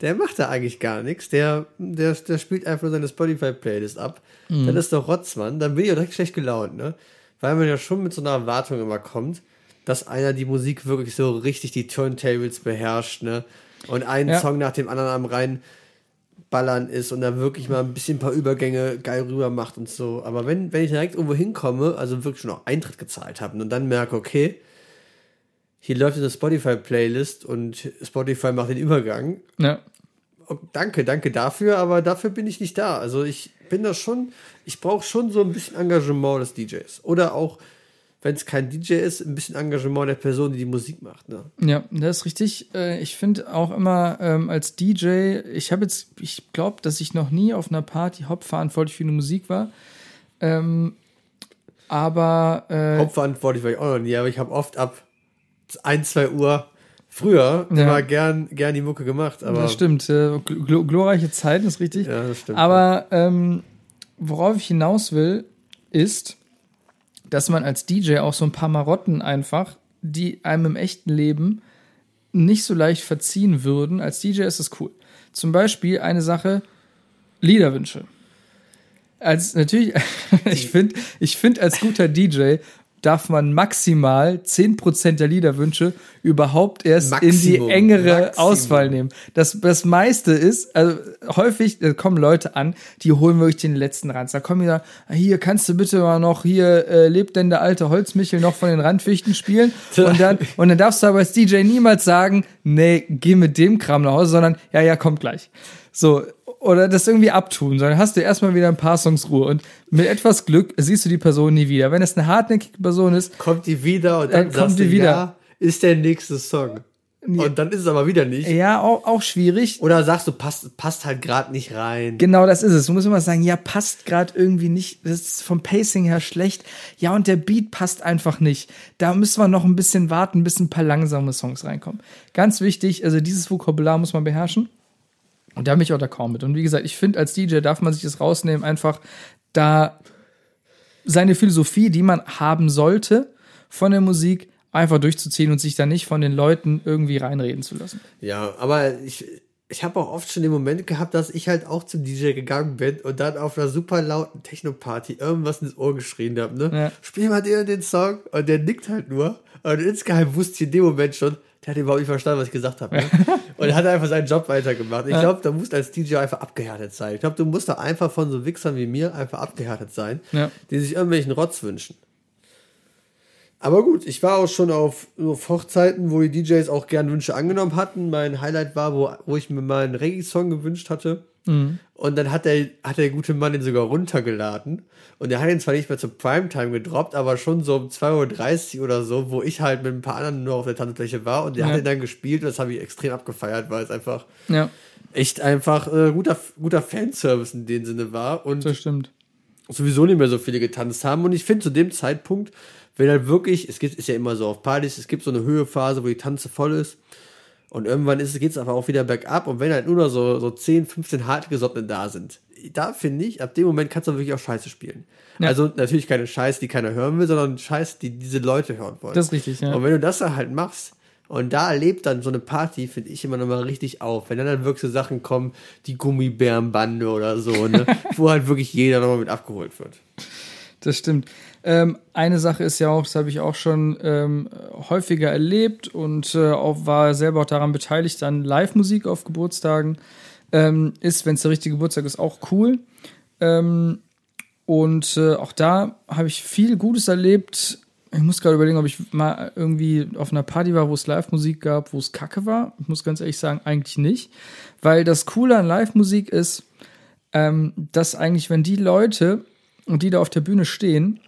der macht da eigentlich gar nichts. Der, der, der spielt einfach nur seine Spotify-Playlist ab. Dann ist doch Rotzmann. Dann bin ich auch direkt schlecht gelaunt, ne? Weil man ja schon mit so einer Erwartung immer kommt, dass einer die Musik wirklich so richtig die Turntables beherrscht, ne? Und einen Ja. Song nach dem anderen am rein ballern ist und da wirklich mal ein bisschen ein paar Übergänge geil rüber macht und so. Aber wenn, wenn ich direkt irgendwo hinkomme, also wirklich schon auch Eintritt gezahlt habe und dann merke, okay, hier läuft eine Spotify-Playlist und Spotify macht den Übergang. Ja. Oh, danke, danke dafür, aber dafür bin ich nicht da. Also ich bin da schon, ich brauche schon so ein bisschen Engagement des DJs. Oder auch, wenn es kein DJ ist, ein bisschen Engagement der Person, die die Musik macht. Ne? Ja, das ist richtig. Äh, Ich finde auch immer ähm, als DJ, ich habe jetzt, ich glaube, dass ich noch nie auf einer Party hauptverantwortlich für eine Musik war. Ähm, aber äh, Hauptverantwortlich war ich auch noch nie, aber ich habe oft ab 1, 2 Uhr früher Ja. immer gern, gern die Mucke gemacht. Aber das stimmt. Äh, gl glorreiche Zeiten ist richtig. Ja, das stimmt. Aber ähm, worauf ich hinaus will, ist, dass man als DJ auch so ein paar Marotten einfach, die einem im echten Leben nicht so leicht verziehen würden. Als DJ ist es cool. Zum Beispiel eine Sache, Liederwünsche. Als natürlich, ich finde, ich finde als guter DJ darf man maximal 10% der Liederwünsche überhaupt erst Maximum, in die engere Maximum. Auswahl nehmen. Das, das meiste ist, also häufig äh, kommen Leute an, die holen wirklich den letzten Ranz. Da kommen die da, hier kannst du bitte mal noch, hier äh, lebt denn der alte Holzmichel noch von den Randfichten spielen? Und dann, und dann darfst du aber als DJ niemals sagen, nee, geh mit dem Kram nach Hause, sondern ja, ja, kommt gleich. So, oder das irgendwie abtun, sondern hast du erstmal wieder ein paar Songs Ruhe und mit etwas Glück siehst du die Person nie wieder. Wenn es eine hartnäckige Person ist, Kommt die wieder und dann Äh, kommt sagst die wieder. ja, ist der nächste Song. Und dann ist es aber wieder nicht. ja, auch, auch schwierig. Oder sagst du, passt, passt halt gerade nicht rein. Genau das ist es. Du musst immer sagen, ja, passt gerade irgendwie nicht. Das ist vom Pacing her schlecht. Ja, und der Beat passt einfach nicht. Da müssen wir noch ein bisschen warten, bis ein paar langsame Songs reinkommen. Ganz wichtig, also dieses Vokabular muss man beherrschen. Und da bin ich auch d'accord mit. Und wie gesagt, ich finde, als DJ darf man sich das rausnehmen, einfach da seine Philosophie, die man haben sollte von der Musik, einfach durchzuziehen und sich da nicht von den Leuten irgendwie reinreden zu lassen. Ja, aber ich, ich habe auch oft schon den Moment gehabt, dass ich halt auch zum DJ gegangen bin und dann auf einer super lauten Techno-Party irgendwas ins Ohr geschrien habe, ne? Ja. Spiel mal den, den Song und der nickt halt nur. Und insgeheim wusste ich in dem Moment schon, der hat überhaupt nicht verstanden, was ich gesagt habe. Ne? und er hat einfach seinen Job weitergemacht. Ich glaube, da musst du als DJ einfach abgehärtet sein. Ich glaube, du musst da einfach von so Wichsern wie mir einfach abgehärtet sein, Ja. die sich irgendwelchen Rotz wünschen. Aber gut, ich war auch schon auf, auf Hochzeiten, wo die DJs auch gern Wünsche angenommen hatten. Mein Highlight war, wo, wo ich mir mal einen Reggae-Song gewünscht hatte. Und dann hat der, hat der gute Mann den sogar runtergeladen. Und der hat ihn zwar nicht mehr zur Primetime gedroppt, aber schon so um 2.30 Uhr oder so, wo ich halt mit ein paar anderen nur auf der Tanzfläche war. Und der Ja. hat ihn dann gespielt und das habe ich extrem abgefeiert, weil es einfach Ja, echt einfach äh, guter, guter Fanservice in dem Sinne war. Und das stimmt. sowieso nicht mehr so viele getanzt haben. Und ich finde, zu dem Zeitpunkt, wenn halt wirklich, es gibt, ist ja immer so auf Partys, es gibt so eine Höhephase, wo die Tanze voll ist. Und irgendwann ist, geht es aber auch wieder bergab. Und wenn halt nur noch so, so 10, 15 Hartgesottene da sind, da finde ich, ab dem Moment kannst du wirklich auch Scheiße spielen. Ja. Also natürlich keine Scheiße, die keiner hören will, sondern Scheiße, die diese Leute hören wollen. Das ist richtig, ja. Und wenn du das dann halt machst, und da erlebt dann so eine Party, finde ich immer nochmal richtig auf. Wenn dann, dann wirklich so Sachen kommen, die Gummibärenbande oder so, ne? wo halt wirklich jeder nochmal mit abgeholt wird. Das stimmt. Ähm, eine Sache ist ja auch, das habe ich auch schon ähm, häufiger erlebt und äh, auch war selber auch daran beteiligt, an Live-Musik auf Geburtstagen. Ähm, ist, wenn es der richtige Geburtstag ist, auch cool. Ähm, und äh, auch da habe ich viel Gutes erlebt. Ich muss gerade überlegen, ob ich mal irgendwie auf einer Party war, wo es Live-Musik gab, wo es kacke war. Ich muss ganz ehrlich sagen, eigentlich nicht. Weil das Coole an Live-Musik ist, ähm, dass eigentlich, wenn die Leute, und die da auf der Bühne stehen,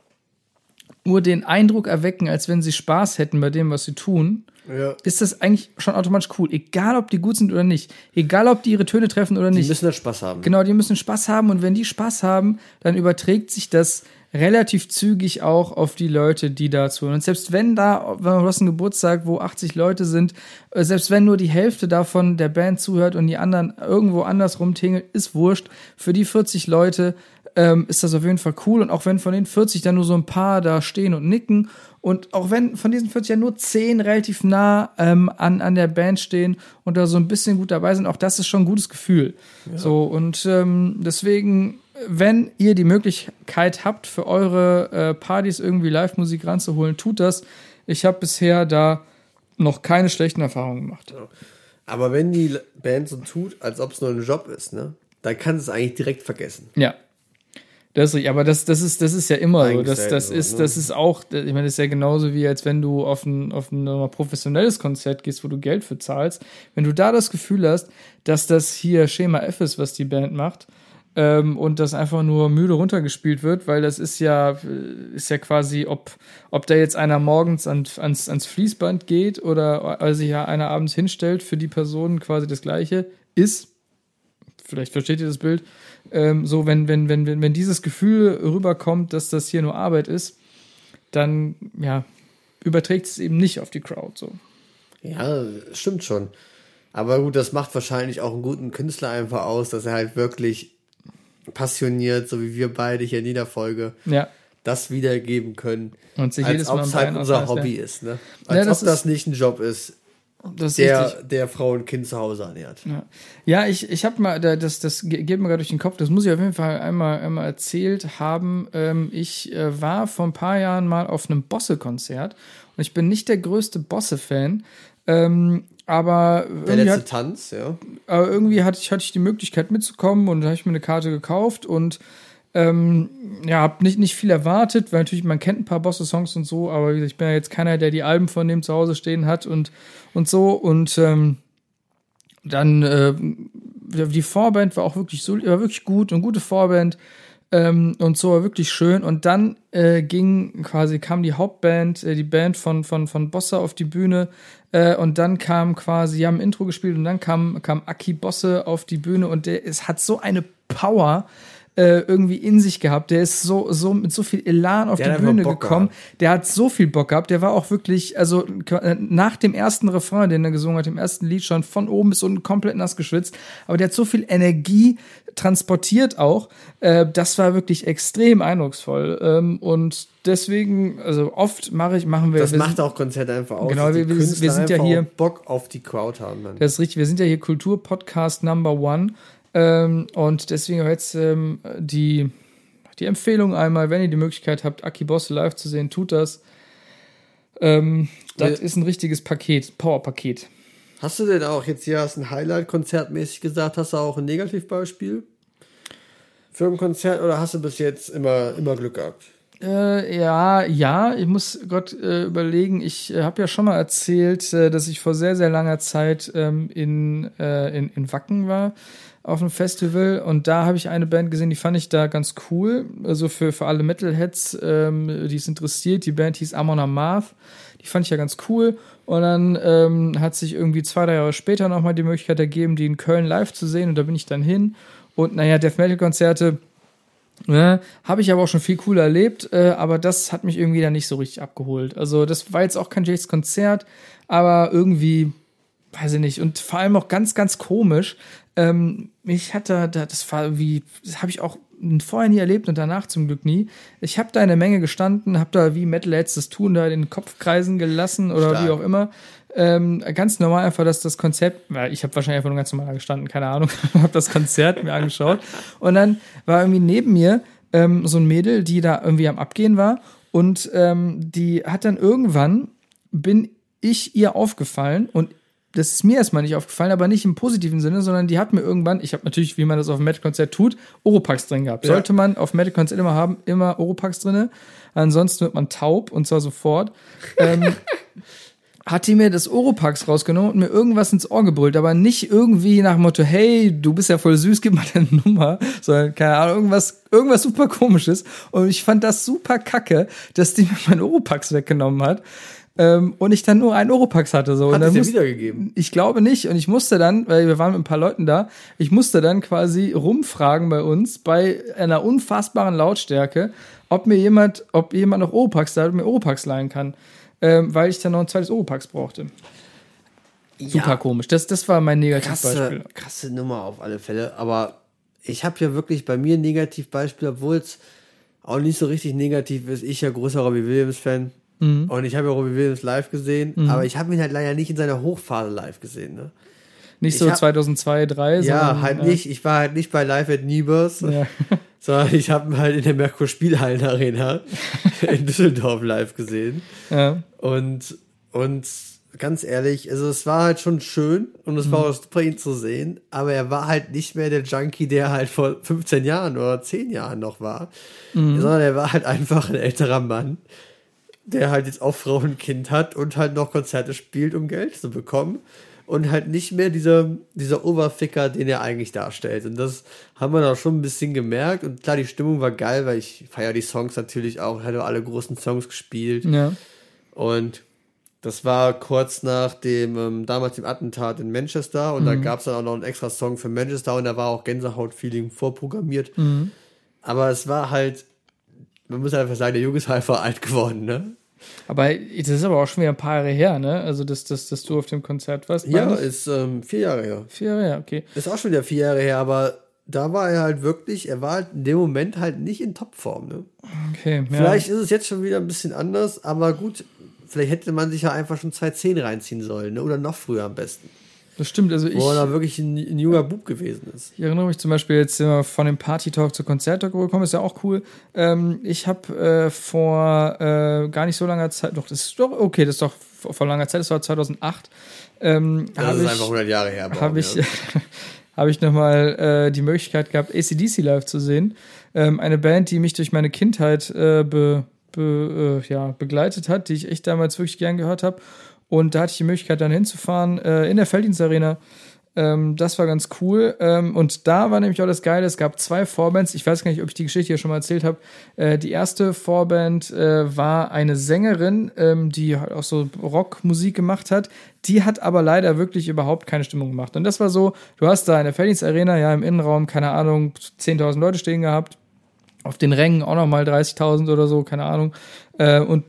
nur den Eindruck erwecken, als wenn sie Spaß hätten bei dem, was sie tun, Ja. ist das eigentlich schon automatisch cool. Egal, ob die gut sind oder nicht. Egal, ob die ihre Töne treffen oder Die nicht. müssen da Spaß haben. Genau, die müssen Spaß haben und wenn die Spaß haben, dann überträgt sich das relativ zügig auch auf die Leute, die da zuhören. Und selbst wenn da, wenn du hast einen Geburtstag, wo 80 Leute sind, äh, selbst wenn nur die Hälfte davon der Band zuhört und die anderen irgendwo anders rumtingeln, ist wurscht. Für die 40 Leute ähm, ist das auf jeden Fall cool. Und auch wenn von den 40 dann nur so ein paar da stehen und nicken und auch wenn von diesen 40 ja nur 10 relativ nah ähm, an, an der Band stehen und da so ein bisschen gut dabei sind, auch das ist schon ein gutes Gefühl. So, und ähm, deswegen, wenn ihr die Möglichkeit habt, für eure äh, Partys irgendwie Live-Musik ranzuholen, tut das. Ich habe bisher da noch keine schlechten Erfahrungen gemacht. Aber wenn die Band so tut, als ob es nur ein Job ist, ne, dann kannst du es eigentlich direkt vergessen. Ja. Das ist richtig, aber das, das, ist, das ist ja immer so. Das, das, ist, das ist auch, ich meine, das ist ja genauso wie, als wenn du auf ein, auf ein professionelles Konzert gehst, wo du Geld für zahlst. Wenn du da das Gefühl hast, dass das hier Schema F ist, was die Band macht, ähm, und das einfach nur müde runtergespielt wird, weil das ist ja, äh, ist ja quasi, ob, ob da jetzt einer morgens an, ans, ans Fließband geht oder also sich ja einer abends hinstellt, für die Person quasi das Gleiche ist. Vielleicht versteht ihr das Bild. Ähm, so, wenn, wenn, wenn, wenn, wenn dieses Gefühl rüberkommt, dass das hier nur Arbeit ist, dann, ja, überträgt es eben nicht auf die Crowd, so. Ja, stimmt schon. Aber gut, das macht wahrscheinlich auch einen guten Künstler einfach aus, dass er halt wirklich passioniert, so wie wir beide hier in jeder Folge, Ja. das wiedergeben können. Und sich als jedes ob Mal es halt unser Hobby ja. ist, ne? Ja, Als das ob das nicht ein Job ist der, richtig. der Frau und Kind zu Hause ernährt. Ja, ja ich, ich habe mal, da- das, das ge- geht mir gerade durch den Kopf, das muss ich auf jeden Fall einmal, einmal erzählt haben. Ähm, ich äh, war vor ein paar Jahren mal auf einem Bosse-Konzert und ich bin nicht der größte Bosse-Fan, ähm, aber Der letzte hat, Tanz, ja. aber irgendwie hatte ich, hatte ich die Möglichkeit mitzukommen und da habe ich mir eine Karte gekauft und ähm, ja, hab nicht, nicht viel erwartet, weil natürlich man kennt ein paar Bosse-Songs und so, aber ich bin ja jetzt keiner, der die Alben von dem zu Hause stehen hat und, und so und ähm, dann äh, die Vorband war auch wirklich so, war wirklich gut und gute Vorband ähm, und so war wirklich schön und dann äh, ging quasi kam die Hauptband, äh, die Band von von von Bosse auf die Bühne äh, und dann kam quasi, die haben ein Intro gespielt und dann kam kam Aki Bosse auf die Bühne und der es hat so eine Power äh, irgendwie in sich gehabt. Der ist so, so mit so viel Elan auf Der die Bühne gekommen. gehabt. Der hat so viel Bock gehabt. Der war auch wirklich, also äh, nach dem ersten Refrain, den er gesungen hat, im ersten Lied schon von oben bis unten komplett nass geschwitzt. Aber der hat so viel Energie transportiert auch. Äh, das war wirklich extrem eindrucksvoll. Ähm, und deswegen, also oft mache ich, machen wir. Das wir macht auch Konzerte einfach aus. Genau, wir- wir- wir sind ja hier- Bock auf die Crowd haben. Dann. Das ist richtig. Wir sind ja hier Kultur-Podcast Number One. Ähm, und deswegen auch jetzt ähm, die, die Empfehlung einmal, wenn ihr die Möglichkeit habt, Aki Bosse live zu sehen, tut das. Ähm, das Ja. ist ein richtiges Paket, Power-Paket. Hast du denn auch jetzt hier hast ein Highlight konzertmäßig gesagt? Hast du auch ein Negativbeispiel für ein Konzert oder hast du bis jetzt immer, immer Glück gehabt? Äh, ja, ja, ich muss Gott äh, überlegen. Ich äh, habe ja schon mal erzählt, äh, dass ich vor sehr, sehr langer Zeit ähm, in, äh, in, in Wacken war auf einem Festival und da habe ich eine Band gesehen, die fand ich da ganz cool. Also für, für alle Metalheads, ähm, die es interessiert. Die Band hieß Amon Amarth. Die fand ich ja ganz cool. Und dann ähm, hat sich irgendwie zwei, drei Jahre später nochmal die Möglichkeit ergeben, die in Köln live zu sehen und da bin ich dann hin. Und naja, Death Metal Konzerte, Ne, Habe ich aber auch schon viel cooler erlebt, äh, aber das hat mich irgendwie dann nicht so richtig abgeholt. Also das war jetzt auch kein Jays Konzert, aber irgendwie, weiß ich nicht, und vor allem auch ganz, ganz komisch. Ähm, mich hat da, da das war wie, das habe ich auch vorher nie erlebt und danach zum Glück nie. Ich habe da in der Menge gestanden, habe da wie Metalheads das tun, da den Kopf kreisen gelassen oder Stark. wie auch immer. Ähm, ganz normal einfach, dass das Konzept, weil ich habe wahrscheinlich einfach nur ganz normal gestanden, keine Ahnung, habe das Konzert mir angeschaut und dann war irgendwie neben mir ähm, so ein Mädel, die da irgendwie am Abgehen war und ähm, die hat dann irgendwann, bin ich ihr aufgefallen und das ist mir erstmal nicht aufgefallen, aber nicht im positiven Sinne, sondern die hat mir irgendwann, ich habe natürlich, wie man das auf dem Metal-Konzert tut, Oropax drin gehabt. Ja. Sollte man auf Metal-Konzert immer haben, immer Oropax drinne. Ansonsten wird man taub und zwar sofort. Ähm, hat die mir das Oropax rausgenommen und mir irgendwas ins Ohr gebrüllt, aber nicht irgendwie nach dem Motto, hey, du bist ja voll süß, gib mal deine Nummer, sondern keine Ahnung, irgendwas, irgendwas super komisches. Und ich fand das super kacke, dass die mir mein Oropax weggenommen hat. Ähm, und ich dann nur einen Oropax hatte. So. und Hat dann es dir muss- wiedergegeben? ich glaube nicht. Und ich musste dann, weil wir waren mit ein paar Leuten da, ich musste dann quasi rumfragen bei uns bei einer unfassbaren Lautstärke, ob mir jemand, ob jemand noch Oropax da hat und mir Oropax leihen kann. Ähm, weil ich dann noch ein zweites Oropax brauchte. Super komisch. Das, das war mein Negativbeispiel. Krasse, krasse Nummer auf alle Fälle. Aber ich habe ja wirklich bei mir ein Negativbeispiel, obwohl es auch nicht so richtig negativ ist. Ich ja großer Robbie Williams-Fan. Mhm. Und ich habe ja Robbie Williams live gesehen. Aber ich habe ihn halt leider nicht in seiner Hochphase live gesehen. Ne? Nicht so ich hab- 2002, 2003, Ja, halt äh, nicht. Ich war halt nicht bei Live at Niebers, Ja. sondern ich habe ihn halt in der Merkur Spielhallen Arena in Düsseldorf live gesehen. Ja. Und, und ganz ehrlich, also es war halt schon schön und es war Mhm. auch super, ihn zu sehen, aber er war halt nicht mehr der Junkie, der halt vor 15 Jahren oder 10 Jahren noch war, Mhm. sondern er war halt einfach ein älterer Mann, der halt jetzt auch Frau und Kind hat und halt noch Konzerte spielt, um Geld zu bekommen. Und halt nicht mehr dieser, dieser Oberficker, den er eigentlich darstellt. Und das haben wir da schon ein bisschen gemerkt. Und klar, die Stimmung war geil, weil ich feiere die Songs natürlich auch. Er hat auch alle großen Songs gespielt. ja. Und das war kurz nach dem, ähm, damals dem Attentat in Manchester. Und da gab es dann auch noch einen extra Song für Manchester. Und da war auch Gänsehaut-Feeling vorprogrammiert. Aber es war halt, man muss einfach sagen, der Junge ist einfach alt geworden, ne? Aber das ist aber auch schon wieder ein paar Jahre her, ne? Also, dass, dass, dass du auf dem Konzert warst. Ja, ich? ist ähm, vier Jahre her. Vier Jahre her, okay. Ist auch schon wieder vier Jahre her, aber da war er halt wirklich, er war halt in dem Moment halt nicht in Topform. Ne? Okay, ja. Vielleicht ist es jetzt schon wieder ein bisschen anders, aber gut, vielleicht hätte man sich ja einfach schon 2.10 reinziehen sollen, ne? oder noch früher am besten. Das stimmt, also ich, Wo er da wirklich ein, ein junger Bub gewesen ist. ich erinnere mich zum Beispiel jetzt immer von dem Party-Talk zu Konzert-Talk gekommen, ist ja auch cool. Ähm, ich habe äh, vor äh, gar nicht so langer Zeit, doch, das ist doch, okay, das ist doch vor, vor langer Zeit, das war 2008, ähm, Das habe ist ich, einfach 100 Jahre her. Habe ich, ja. habe ich nochmal äh, die Möglichkeit gehabt, ACDC live zu sehen. Ähm, eine Band, die mich durch meine Kindheit äh, be, be, äh, ja, begleitet hat, die ich echt damals wirklich gern gehört habe. Und da hatte ich die Möglichkeit, dann hinzufahren äh, in der Felddienstarena. Ähm, das war ganz cool. Ähm, und da war nämlich auch das Geile, es gab zwei Vorbands. Ich weiß gar nicht, ob ich die Geschichte hier schon mal erzählt habe. Äh, die erste Vorband äh, war eine Sängerin, ähm, die halt auch so Rockmusik gemacht hat. Die hat aber leider wirklich überhaupt keine Stimmung gemacht. Und das war so, du hast da in der Felddienstarena, ja, im Innenraum, keine Ahnung, 10.000 Leute stehen gehabt auf den Rängen auch noch mal 30.000 oder so, keine Ahnung. Äh, und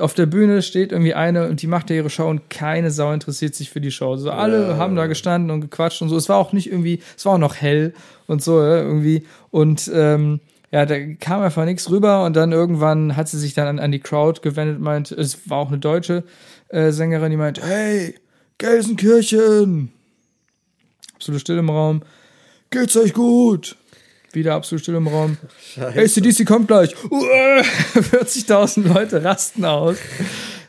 auf der Bühne steht irgendwie eine und die macht ja ihre Show und keine Sau interessiert sich für die Show. Also alle Ja. haben da gestanden und gequatscht und so. Es war auch nicht irgendwie, es war auch noch hell und so ja, irgendwie. Und ähm, ja, da kam einfach nichts rüber und dann irgendwann hat sie sich dann an, an die Crowd gewendet, meint, es war auch eine deutsche äh, Sängerin, die meint, hey, Gelsenkirchen! Absolute Stille im Raum. Geht's euch gut? Wieder absolut still im Raum. ACDC kommt gleich. Uah, 40.000 Leute rasten aus.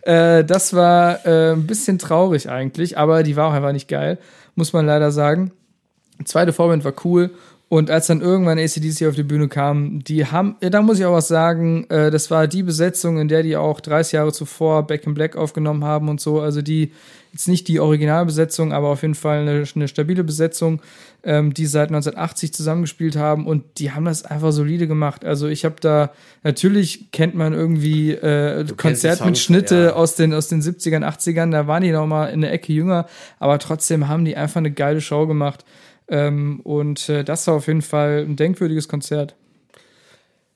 Äh, das war äh, ein bisschen traurig eigentlich, aber die war auch einfach nicht geil, muss man leider sagen. Zweite Vorband war cool. Und als dann irgendwann ACDC auf die Bühne kam, die haben, ja, da muss ich auch was sagen, äh, das war die Besetzung, in der die auch 30 Jahre zuvor Back in Black aufgenommen haben und so. Also die, jetzt nicht die Originalbesetzung, aber auf jeden Fall eine, eine stabile Besetzung, ähm, die seit 1980 zusammengespielt haben und die haben das einfach solide gemacht. Also ich habe da, natürlich kennt man irgendwie äh, Konzertmitschnitte ja. aus den, aus den 70ern, 80ern, da waren die noch mal in der Ecke jünger, aber trotzdem haben die einfach eine geile Show gemacht. Ähm, und äh, das war auf jeden Fall ein denkwürdiges Konzert.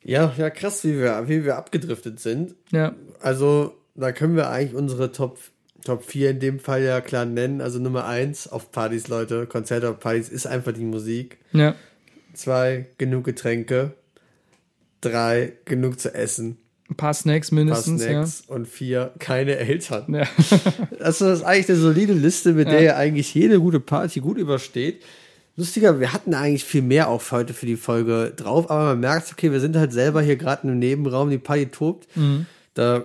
Ja, ja, krass, wie wir, wie wir abgedriftet sind. Ja, Also, da können wir eigentlich unsere Top, Top 4 in dem Fall ja klar nennen. Also Nummer 1 auf Partys, Leute, Konzerte auf Partys ist einfach die Musik. ja, Zwei, genug Getränke. Drei, genug zu essen. ein paar Snacks Ein paar mindestens, Snacks. Und vier, keine Eltern. ja. ja. Also das ist eigentlich eine solide Liste, mit der ihr eigentlich jede gute Party gut übersteht. Lustiger, wir hatten eigentlich viel mehr auch heute für die Folge drauf, aber man merkt, okay, wir sind halt selber hier gerade im Nebenraum, die Party tobt. Da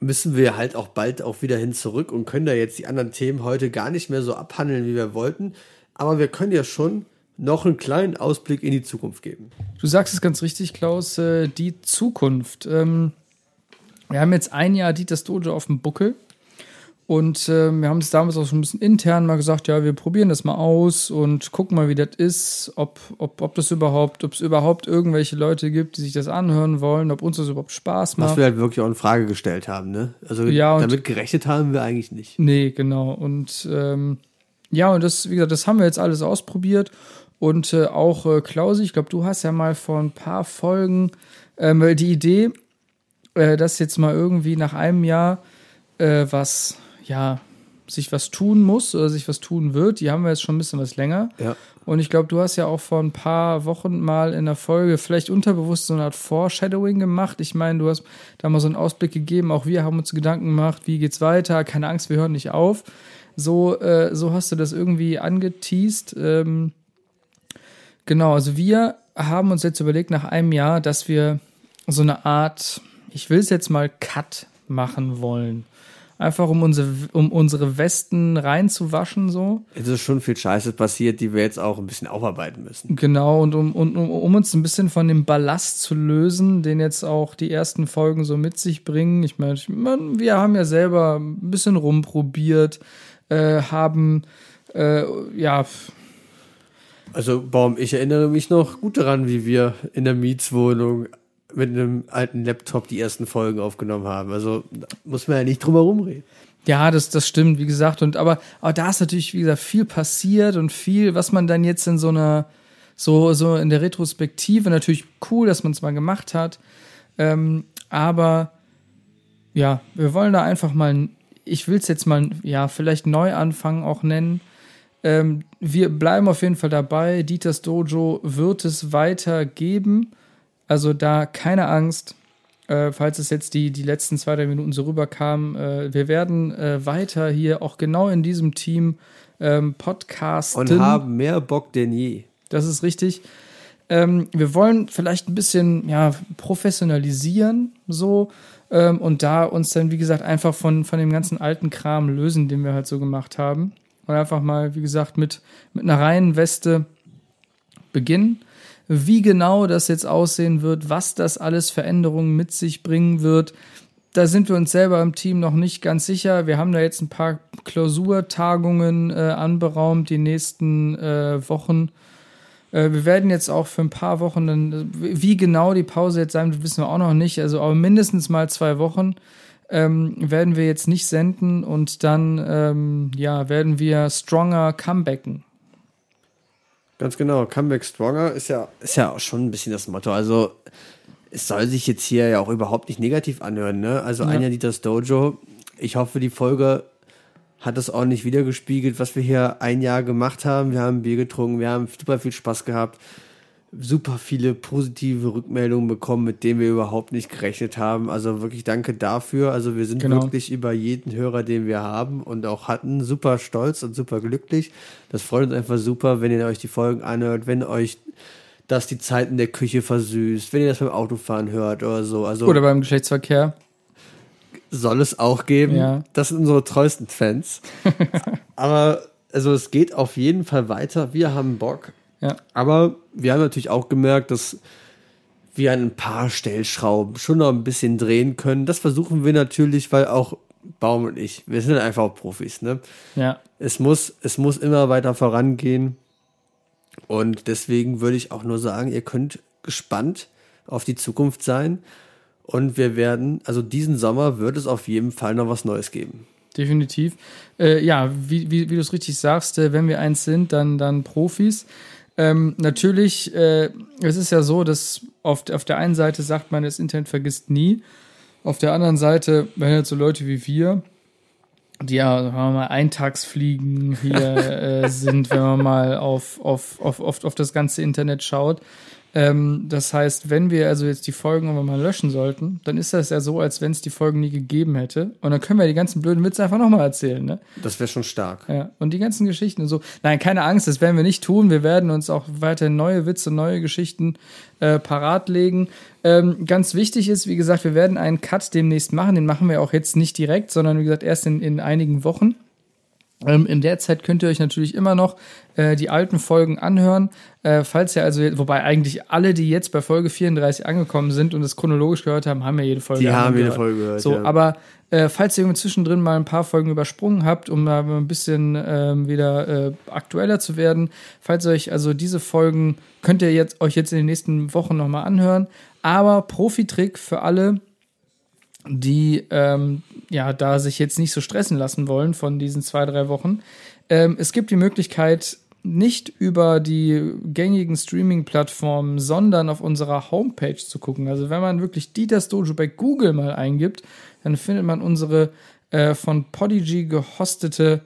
müssen wir halt auch bald auch wieder hin zurück und können da jetzt die anderen Themen heute gar nicht mehr so abhandeln, wie wir wollten. Aber wir können ja schon noch einen kleinen Ausblick in die Zukunft geben. Du sagst es ganz richtig, Klaus, äh, die Zukunft. Ähm, wir haben jetzt ein Jahr Dieters Dojo auf dem Buckel. Und ähm, wir haben es damals auch schon ein bisschen intern mal gesagt, ja, wir probieren das mal aus und gucken mal, wie das ist, ob, ob, ob das überhaupt, ob es überhaupt irgendwelche Leute gibt, die sich das anhören wollen, ob uns das überhaupt Spaß Was macht. wir halt wirklich auch in Frage gestellt haben, ne? Also Ja, und- damit gerechnet haben wir eigentlich nicht. Nee, genau. Und ähm, ja, und das, wie gesagt, das haben wir jetzt alles ausprobiert. Und äh, auch äh, Klausi, ich glaube, du hast ja mal vor ein paar Folgen ähm, die Idee, äh, dass jetzt mal irgendwie nach einem Jahr äh, was, ja, sich was tun muss oder sich was tun wird. Die haben wir jetzt schon ein bisschen was länger. Ja. Und ich glaube, du hast ja auch vor ein paar Wochen mal in der Folge vielleicht unterbewusst so eine Art Foreshadowing gemacht. Ich meine, du hast da mal so einen Ausblick gegeben. Auch wir haben uns Gedanken gemacht, wie geht's weiter? Keine Angst, wir hören nicht auf. So, äh, so hast du das irgendwie angeteased. Ähm, genau, also wir haben uns jetzt überlegt nach einem Jahr, dass wir so eine Art, ich will es jetzt mal Cut machen wollen. Einfach um unsere, um unsere Westen reinzuwaschen, so. Es ist schon viel Scheiße passiert, die wir jetzt auch ein bisschen aufarbeiten müssen. Genau, und um, und, um, um uns ein bisschen von dem Ballast zu lösen, den jetzt auch die ersten Folgen so mit sich bringen. Ich meine, ich mein, wir haben ja selber ein bisschen rumprobiert, äh, haben, äh, ja, Also, Baum, ich erinnere mich noch gut daran, wie wir in der Mietswohnung mit einem alten Laptop die ersten Folgen aufgenommen haben. Also, muss man ja nicht drum herum reden. Ja, das, das stimmt, wie gesagt. Und aber, aber da ist natürlich, wie gesagt, viel passiert und viel, was man dann jetzt in so einer, so, so in der Retrospektive natürlich cool, dass man es mal gemacht hat. Ähm, aber ja, wir wollen da einfach mal, ich will es jetzt mal, ja, vielleicht Neuanfang auch nennen. Ähm, wir bleiben auf jeden Fall dabei. Dieters Dojo wird es weiter geben. Also da keine Angst, äh, falls es jetzt die, die letzten zwei, drei Minuten so rüberkam. Äh, wir werden äh, weiter hier auch genau in diesem Team ähm, podcasten. Und haben mehr Bock denn je. Das ist richtig. Ähm, wir wollen vielleicht ein bisschen ja, professionalisieren so ähm, und da uns dann, wie gesagt, einfach von, von dem ganzen alten Kram lösen, den wir halt so gemacht haben. Und einfach mal, wie gesagt, mit, mit einer reinen Weste beginnen. Wie genau das jetzt aussehen wird, was das alles Veränderungen mit sich bringen wird, da sind wir uns selber im Team noch nicht ganz sicher. Wir haben da jetzt ein paar Klausurtagungen äh, anberaumt, die nächsten äh, Wochen. Äh, wir werden jetzt auch für ein paar Wochen, dann, wie genau die Pause jetzt sein wird, wissen wir auch noch nicht. Also aber mindestens mal zwei Wochen ähm, werden wir jetzt nicht senden und dann ähm, ja, werden wir stronger comebacken. Ganz genau, Comeback Stronger ist ja, ist ja auch schon ein bisschen das Motto. Also es soll sich jetzt hier ja auch überhaupt nicht negativ anhören, ne? Also Ja. Anja Dieters Dojo, ich hoffe, die Folge hat das ordentlich wiedergespiegelt, was wir hier ein Jahr gemacht haben. Wir haben Bier getrunken, wir haben super viel Spaß gehabt, super viele positive Rückmeldungen bekommen, mit denen wir überhaupt nicht gerechnet haben. Also wirklich danke dafür. Also wir sind Genau. wirklich über jeden Hörer, den wir haben und auch hatten, super stolz und super glücklich. Das freut uns einfach super, wenn ihr euch die Folgen anhört, wenn euch das die Zeit in der Küche versüßt, wenn ihr das beim Autofahren hört oder so. Also Oder beim Geschlechtsverkehr. soll es auch geben. Ja. Das sind unsere treuesten Fans. Aber also es geht auf jeden Fall weiter. Wir haben Bock. Ja. Aber wir haben natürlich auch gemerkt, dass wir an ein paar Stellschrauben schon noch ein bisschen drehen können. Das versuchen wir natürlich, weil auch Baum und ich, wir sind einfach auch Profis, ne? Ja. Es muss, es muss immer weiter vorangehen. Und deswegen würde ich auch nur sagen, ihr könnt gespannt auf die Zukunft sein. Und wir werden, also diesen Sommer wird es auf jeden Fall noch was Neues geben. definitiv. Äh, ja, wie, wie, wie du es richtig sagst, äh, wenn wir eins sind, dann, dann Profis. Ähm, natürlich, äh, es ist ja so, dass auf, auf der einen Seite sagt man, das Internet vergisst nie. Auf der anderen Seite, wenn jetzt so Leute wie wir, die ja, sagen wir mal, Eintagsfliegen hier äh, sind, wenn man mal auf, auf, auf, auf, auf das ganze Internet schaut. Ähm, das heißt, wenn wir also jetzt die Folgen irgendwann mal löschen sollten, dann ist das ja so, als wenn es die Folgen nie gegeben hätte. Und dann können wir die ganzen blöden Witze einfach nochmal erzählen, ne? Das wäre schon stark. Ja, und die ganzen Geschichten und so. Nein, keine Angst, das werden wir nicht tun. Wir werden uns auch weiterhin neue Witze, neue Geschichten äh, parat legen. Ähm, ganz wichtig ist, wie gesagt, wir werden einen Cut demnächst machen. Den machen wir auch jetzt nicht direkt, sondern wie gesagt erst in, in einigen Wochen. Ähm, in der Zeit könnt ihr euch natürlich immer noch äh, die alten Folgen anhören. Äh, falls ihr also, wobei eigentlich alle, die jetzt bei Folge 34 angekommen sind und es chronologisch gehört haben, haben ja jede Folge Die haben jede. Folge gehört. So, ja. aber äh, falls ihr zwischendrin mal ein paar Folgen übersprungen habt, um da ein bisschen ähm, wieder äh, aktueller zu werden, falls euch also diese Folgen könnt ihr jetzt euch jetzt in den nächsten Wochen nochmal anhören. Aber Profi-Trick für alle, die ähm, ja da sich jetzt nicht so stressen lassen wollen von diesen zwei, drei Wochen. Ähm, es gibt die Möglichkeit, nicht über die gängigen Streaming-Plattformen, sondern auf unserer Homepage zu gucken. Also wenn man wirklich Dieters Dojo bei Google mal eingibt, dann findet man unsere äh, von Podigy gehostete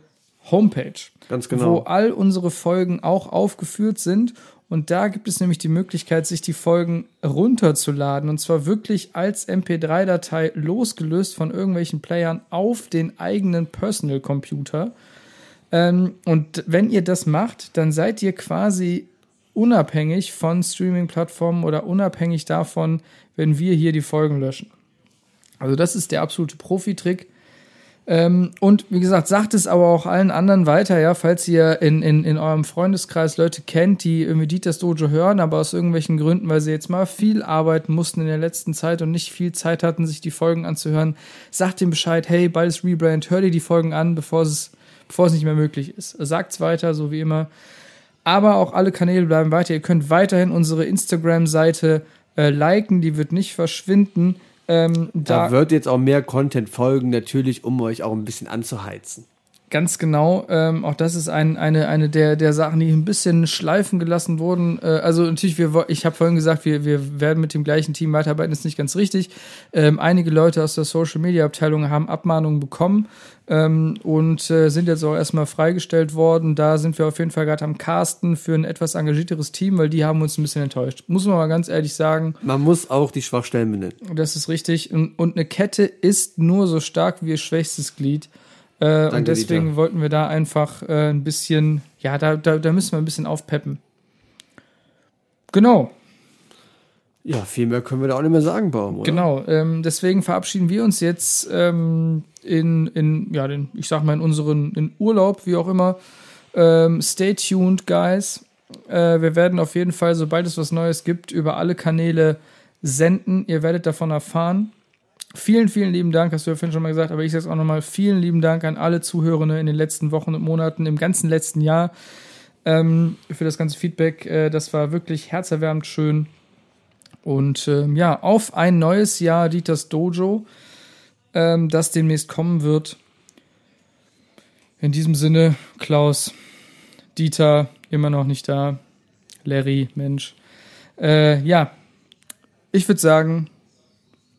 Homepage Ganz wo genau. all unsere Folgen auch aufgeführt sind. Und da gibt es nämlich die Möglichkeit, sich die Folgen runterzuladen. Und zwar wirklich als MP3-Datei losgelöst von irgendwelchen Playern auf den eigenen Personal Computer. Ähm, und wenn ihr das macht, dann seid ihr quasi unabhängig von Streaming-Plattformen oder unabhängig davon, wenn wir hier die Folgen löschen. Also das ist der absolute Profi-Trick. Ähm, und wie gesagt, sagt es aber auch allen anderen weiter, ja, falls ihr in, in, in eurem Freundeskreis Leute kennt, die irgendwie Dieters Dojo hören, aber aus irgendwelchen Gründen, weil sie jetzt mal viel arbeiten mussten in der letzten Zeit und nicht viel Zeit hatten, sich die Folgen anzuhören, sagt ihm Bescheid, hey, beides Rebrand, hör dir die Folgen an, bevor es, bevor es nicht mehr möglich ist. Sagt's weiter, so wie immer. Aber auch alle Kanäle bleiben weiter. Ihr könnt weiterhin unsere Instagram-Seite äh, liken, die wird nicht verschwinden. Ähm, Da da wird jetzt auch mehr Content folgen, natürlich, um euch auch ein bisschen anzuheizen. Ganz genau. Ähm, auch das ist ein, eine, eine der, der Sachen, die ein bisschen schleifen gelassen wurden. Äh, also natürlich, wir, ich habe vorhin gesagt, wir, wir werden mit dem gleichen Team weiterarbeiten, ist nicht ganz richtig. Ähm, einige Leute aus der Social Media Abteilung haben Abmahnungen bekommen ähm, und äh, sind jetzt auch erstmal freigestellt worden. Da sind wir auf jeden Fall gerade am Casten für ein etwas engagierteres Team, weil die haben uns ein bisschen enttäuscht. Muss man mal ganz ehrlich sagen. Man muss auch die Schwachstellen benennen. Das ist richtig. Und, und eine Kette ist nur so stark wie ihr schwächstes Glied. Äh, und deswegen Dieter. wollten wir da einfach äh, ein bisschen, ja, da, da, da müssen wir ein bisschen aufpeppen. Genau. Ja, viel mehr können wir da auch nicht mehr sagen, Baum, oder? Genau, ähm, deswegen verabschieden wir uns jetzt ähm, in, in, ja, den, ich sag mal, in unseren in Urlaub, wie auch immer. Ähm, stay tuned, guys. Äh, wir werden auf jeden Fall, sobald es was Neues gibt, über alle Kanäle senden. Ihr werdet davon erfahren. Vielen, vielen lieben Dank, hast du ja vorhin schon mal gesagt, aber ich sage es auch nochmal. Vielen lieben Dank an alle Zuhörende in den letzten Wochen und Monaten, im ganzen letzten Jahr ähm, für das ganze Feedback. Äh, das war wirklich herzerwärmend schön. Und ähm, ja, auf ein neues Jahr Dieters Dojo, ähm, das demnächst kommen wird. In diesem Sinne, Klaus, Dieter, immer noch nicht da. Larry, Mensch. Äh, ja, ich würde sagen,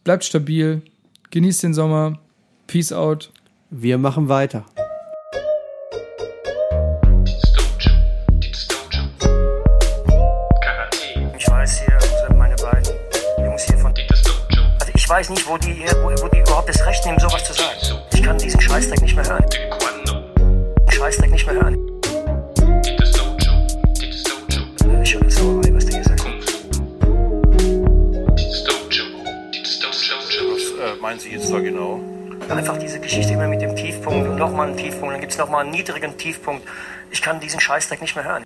bleibt stabil, genießt den Sommer, peace out. Wir machen weiter. Ich weiß hier, sind meine beiden Jungs hier von Also ich weiß nicht, wo die, wo, wo die überhaupt das Recht nehmen, sowas zu sagen. Ich kann diesen Scheißdreck nicht mehr hören. Scheißdreck nicht mehr hören. Sie jetzt da genau? Einfach diese Geschichte immer mit dem Tiefpunkt und nochmal einen Tiefpunkt, dann gibt es nochmal einen niedrigen Tiefpunkt. Ich kann diesen Scheißdreck nicht mehr hören.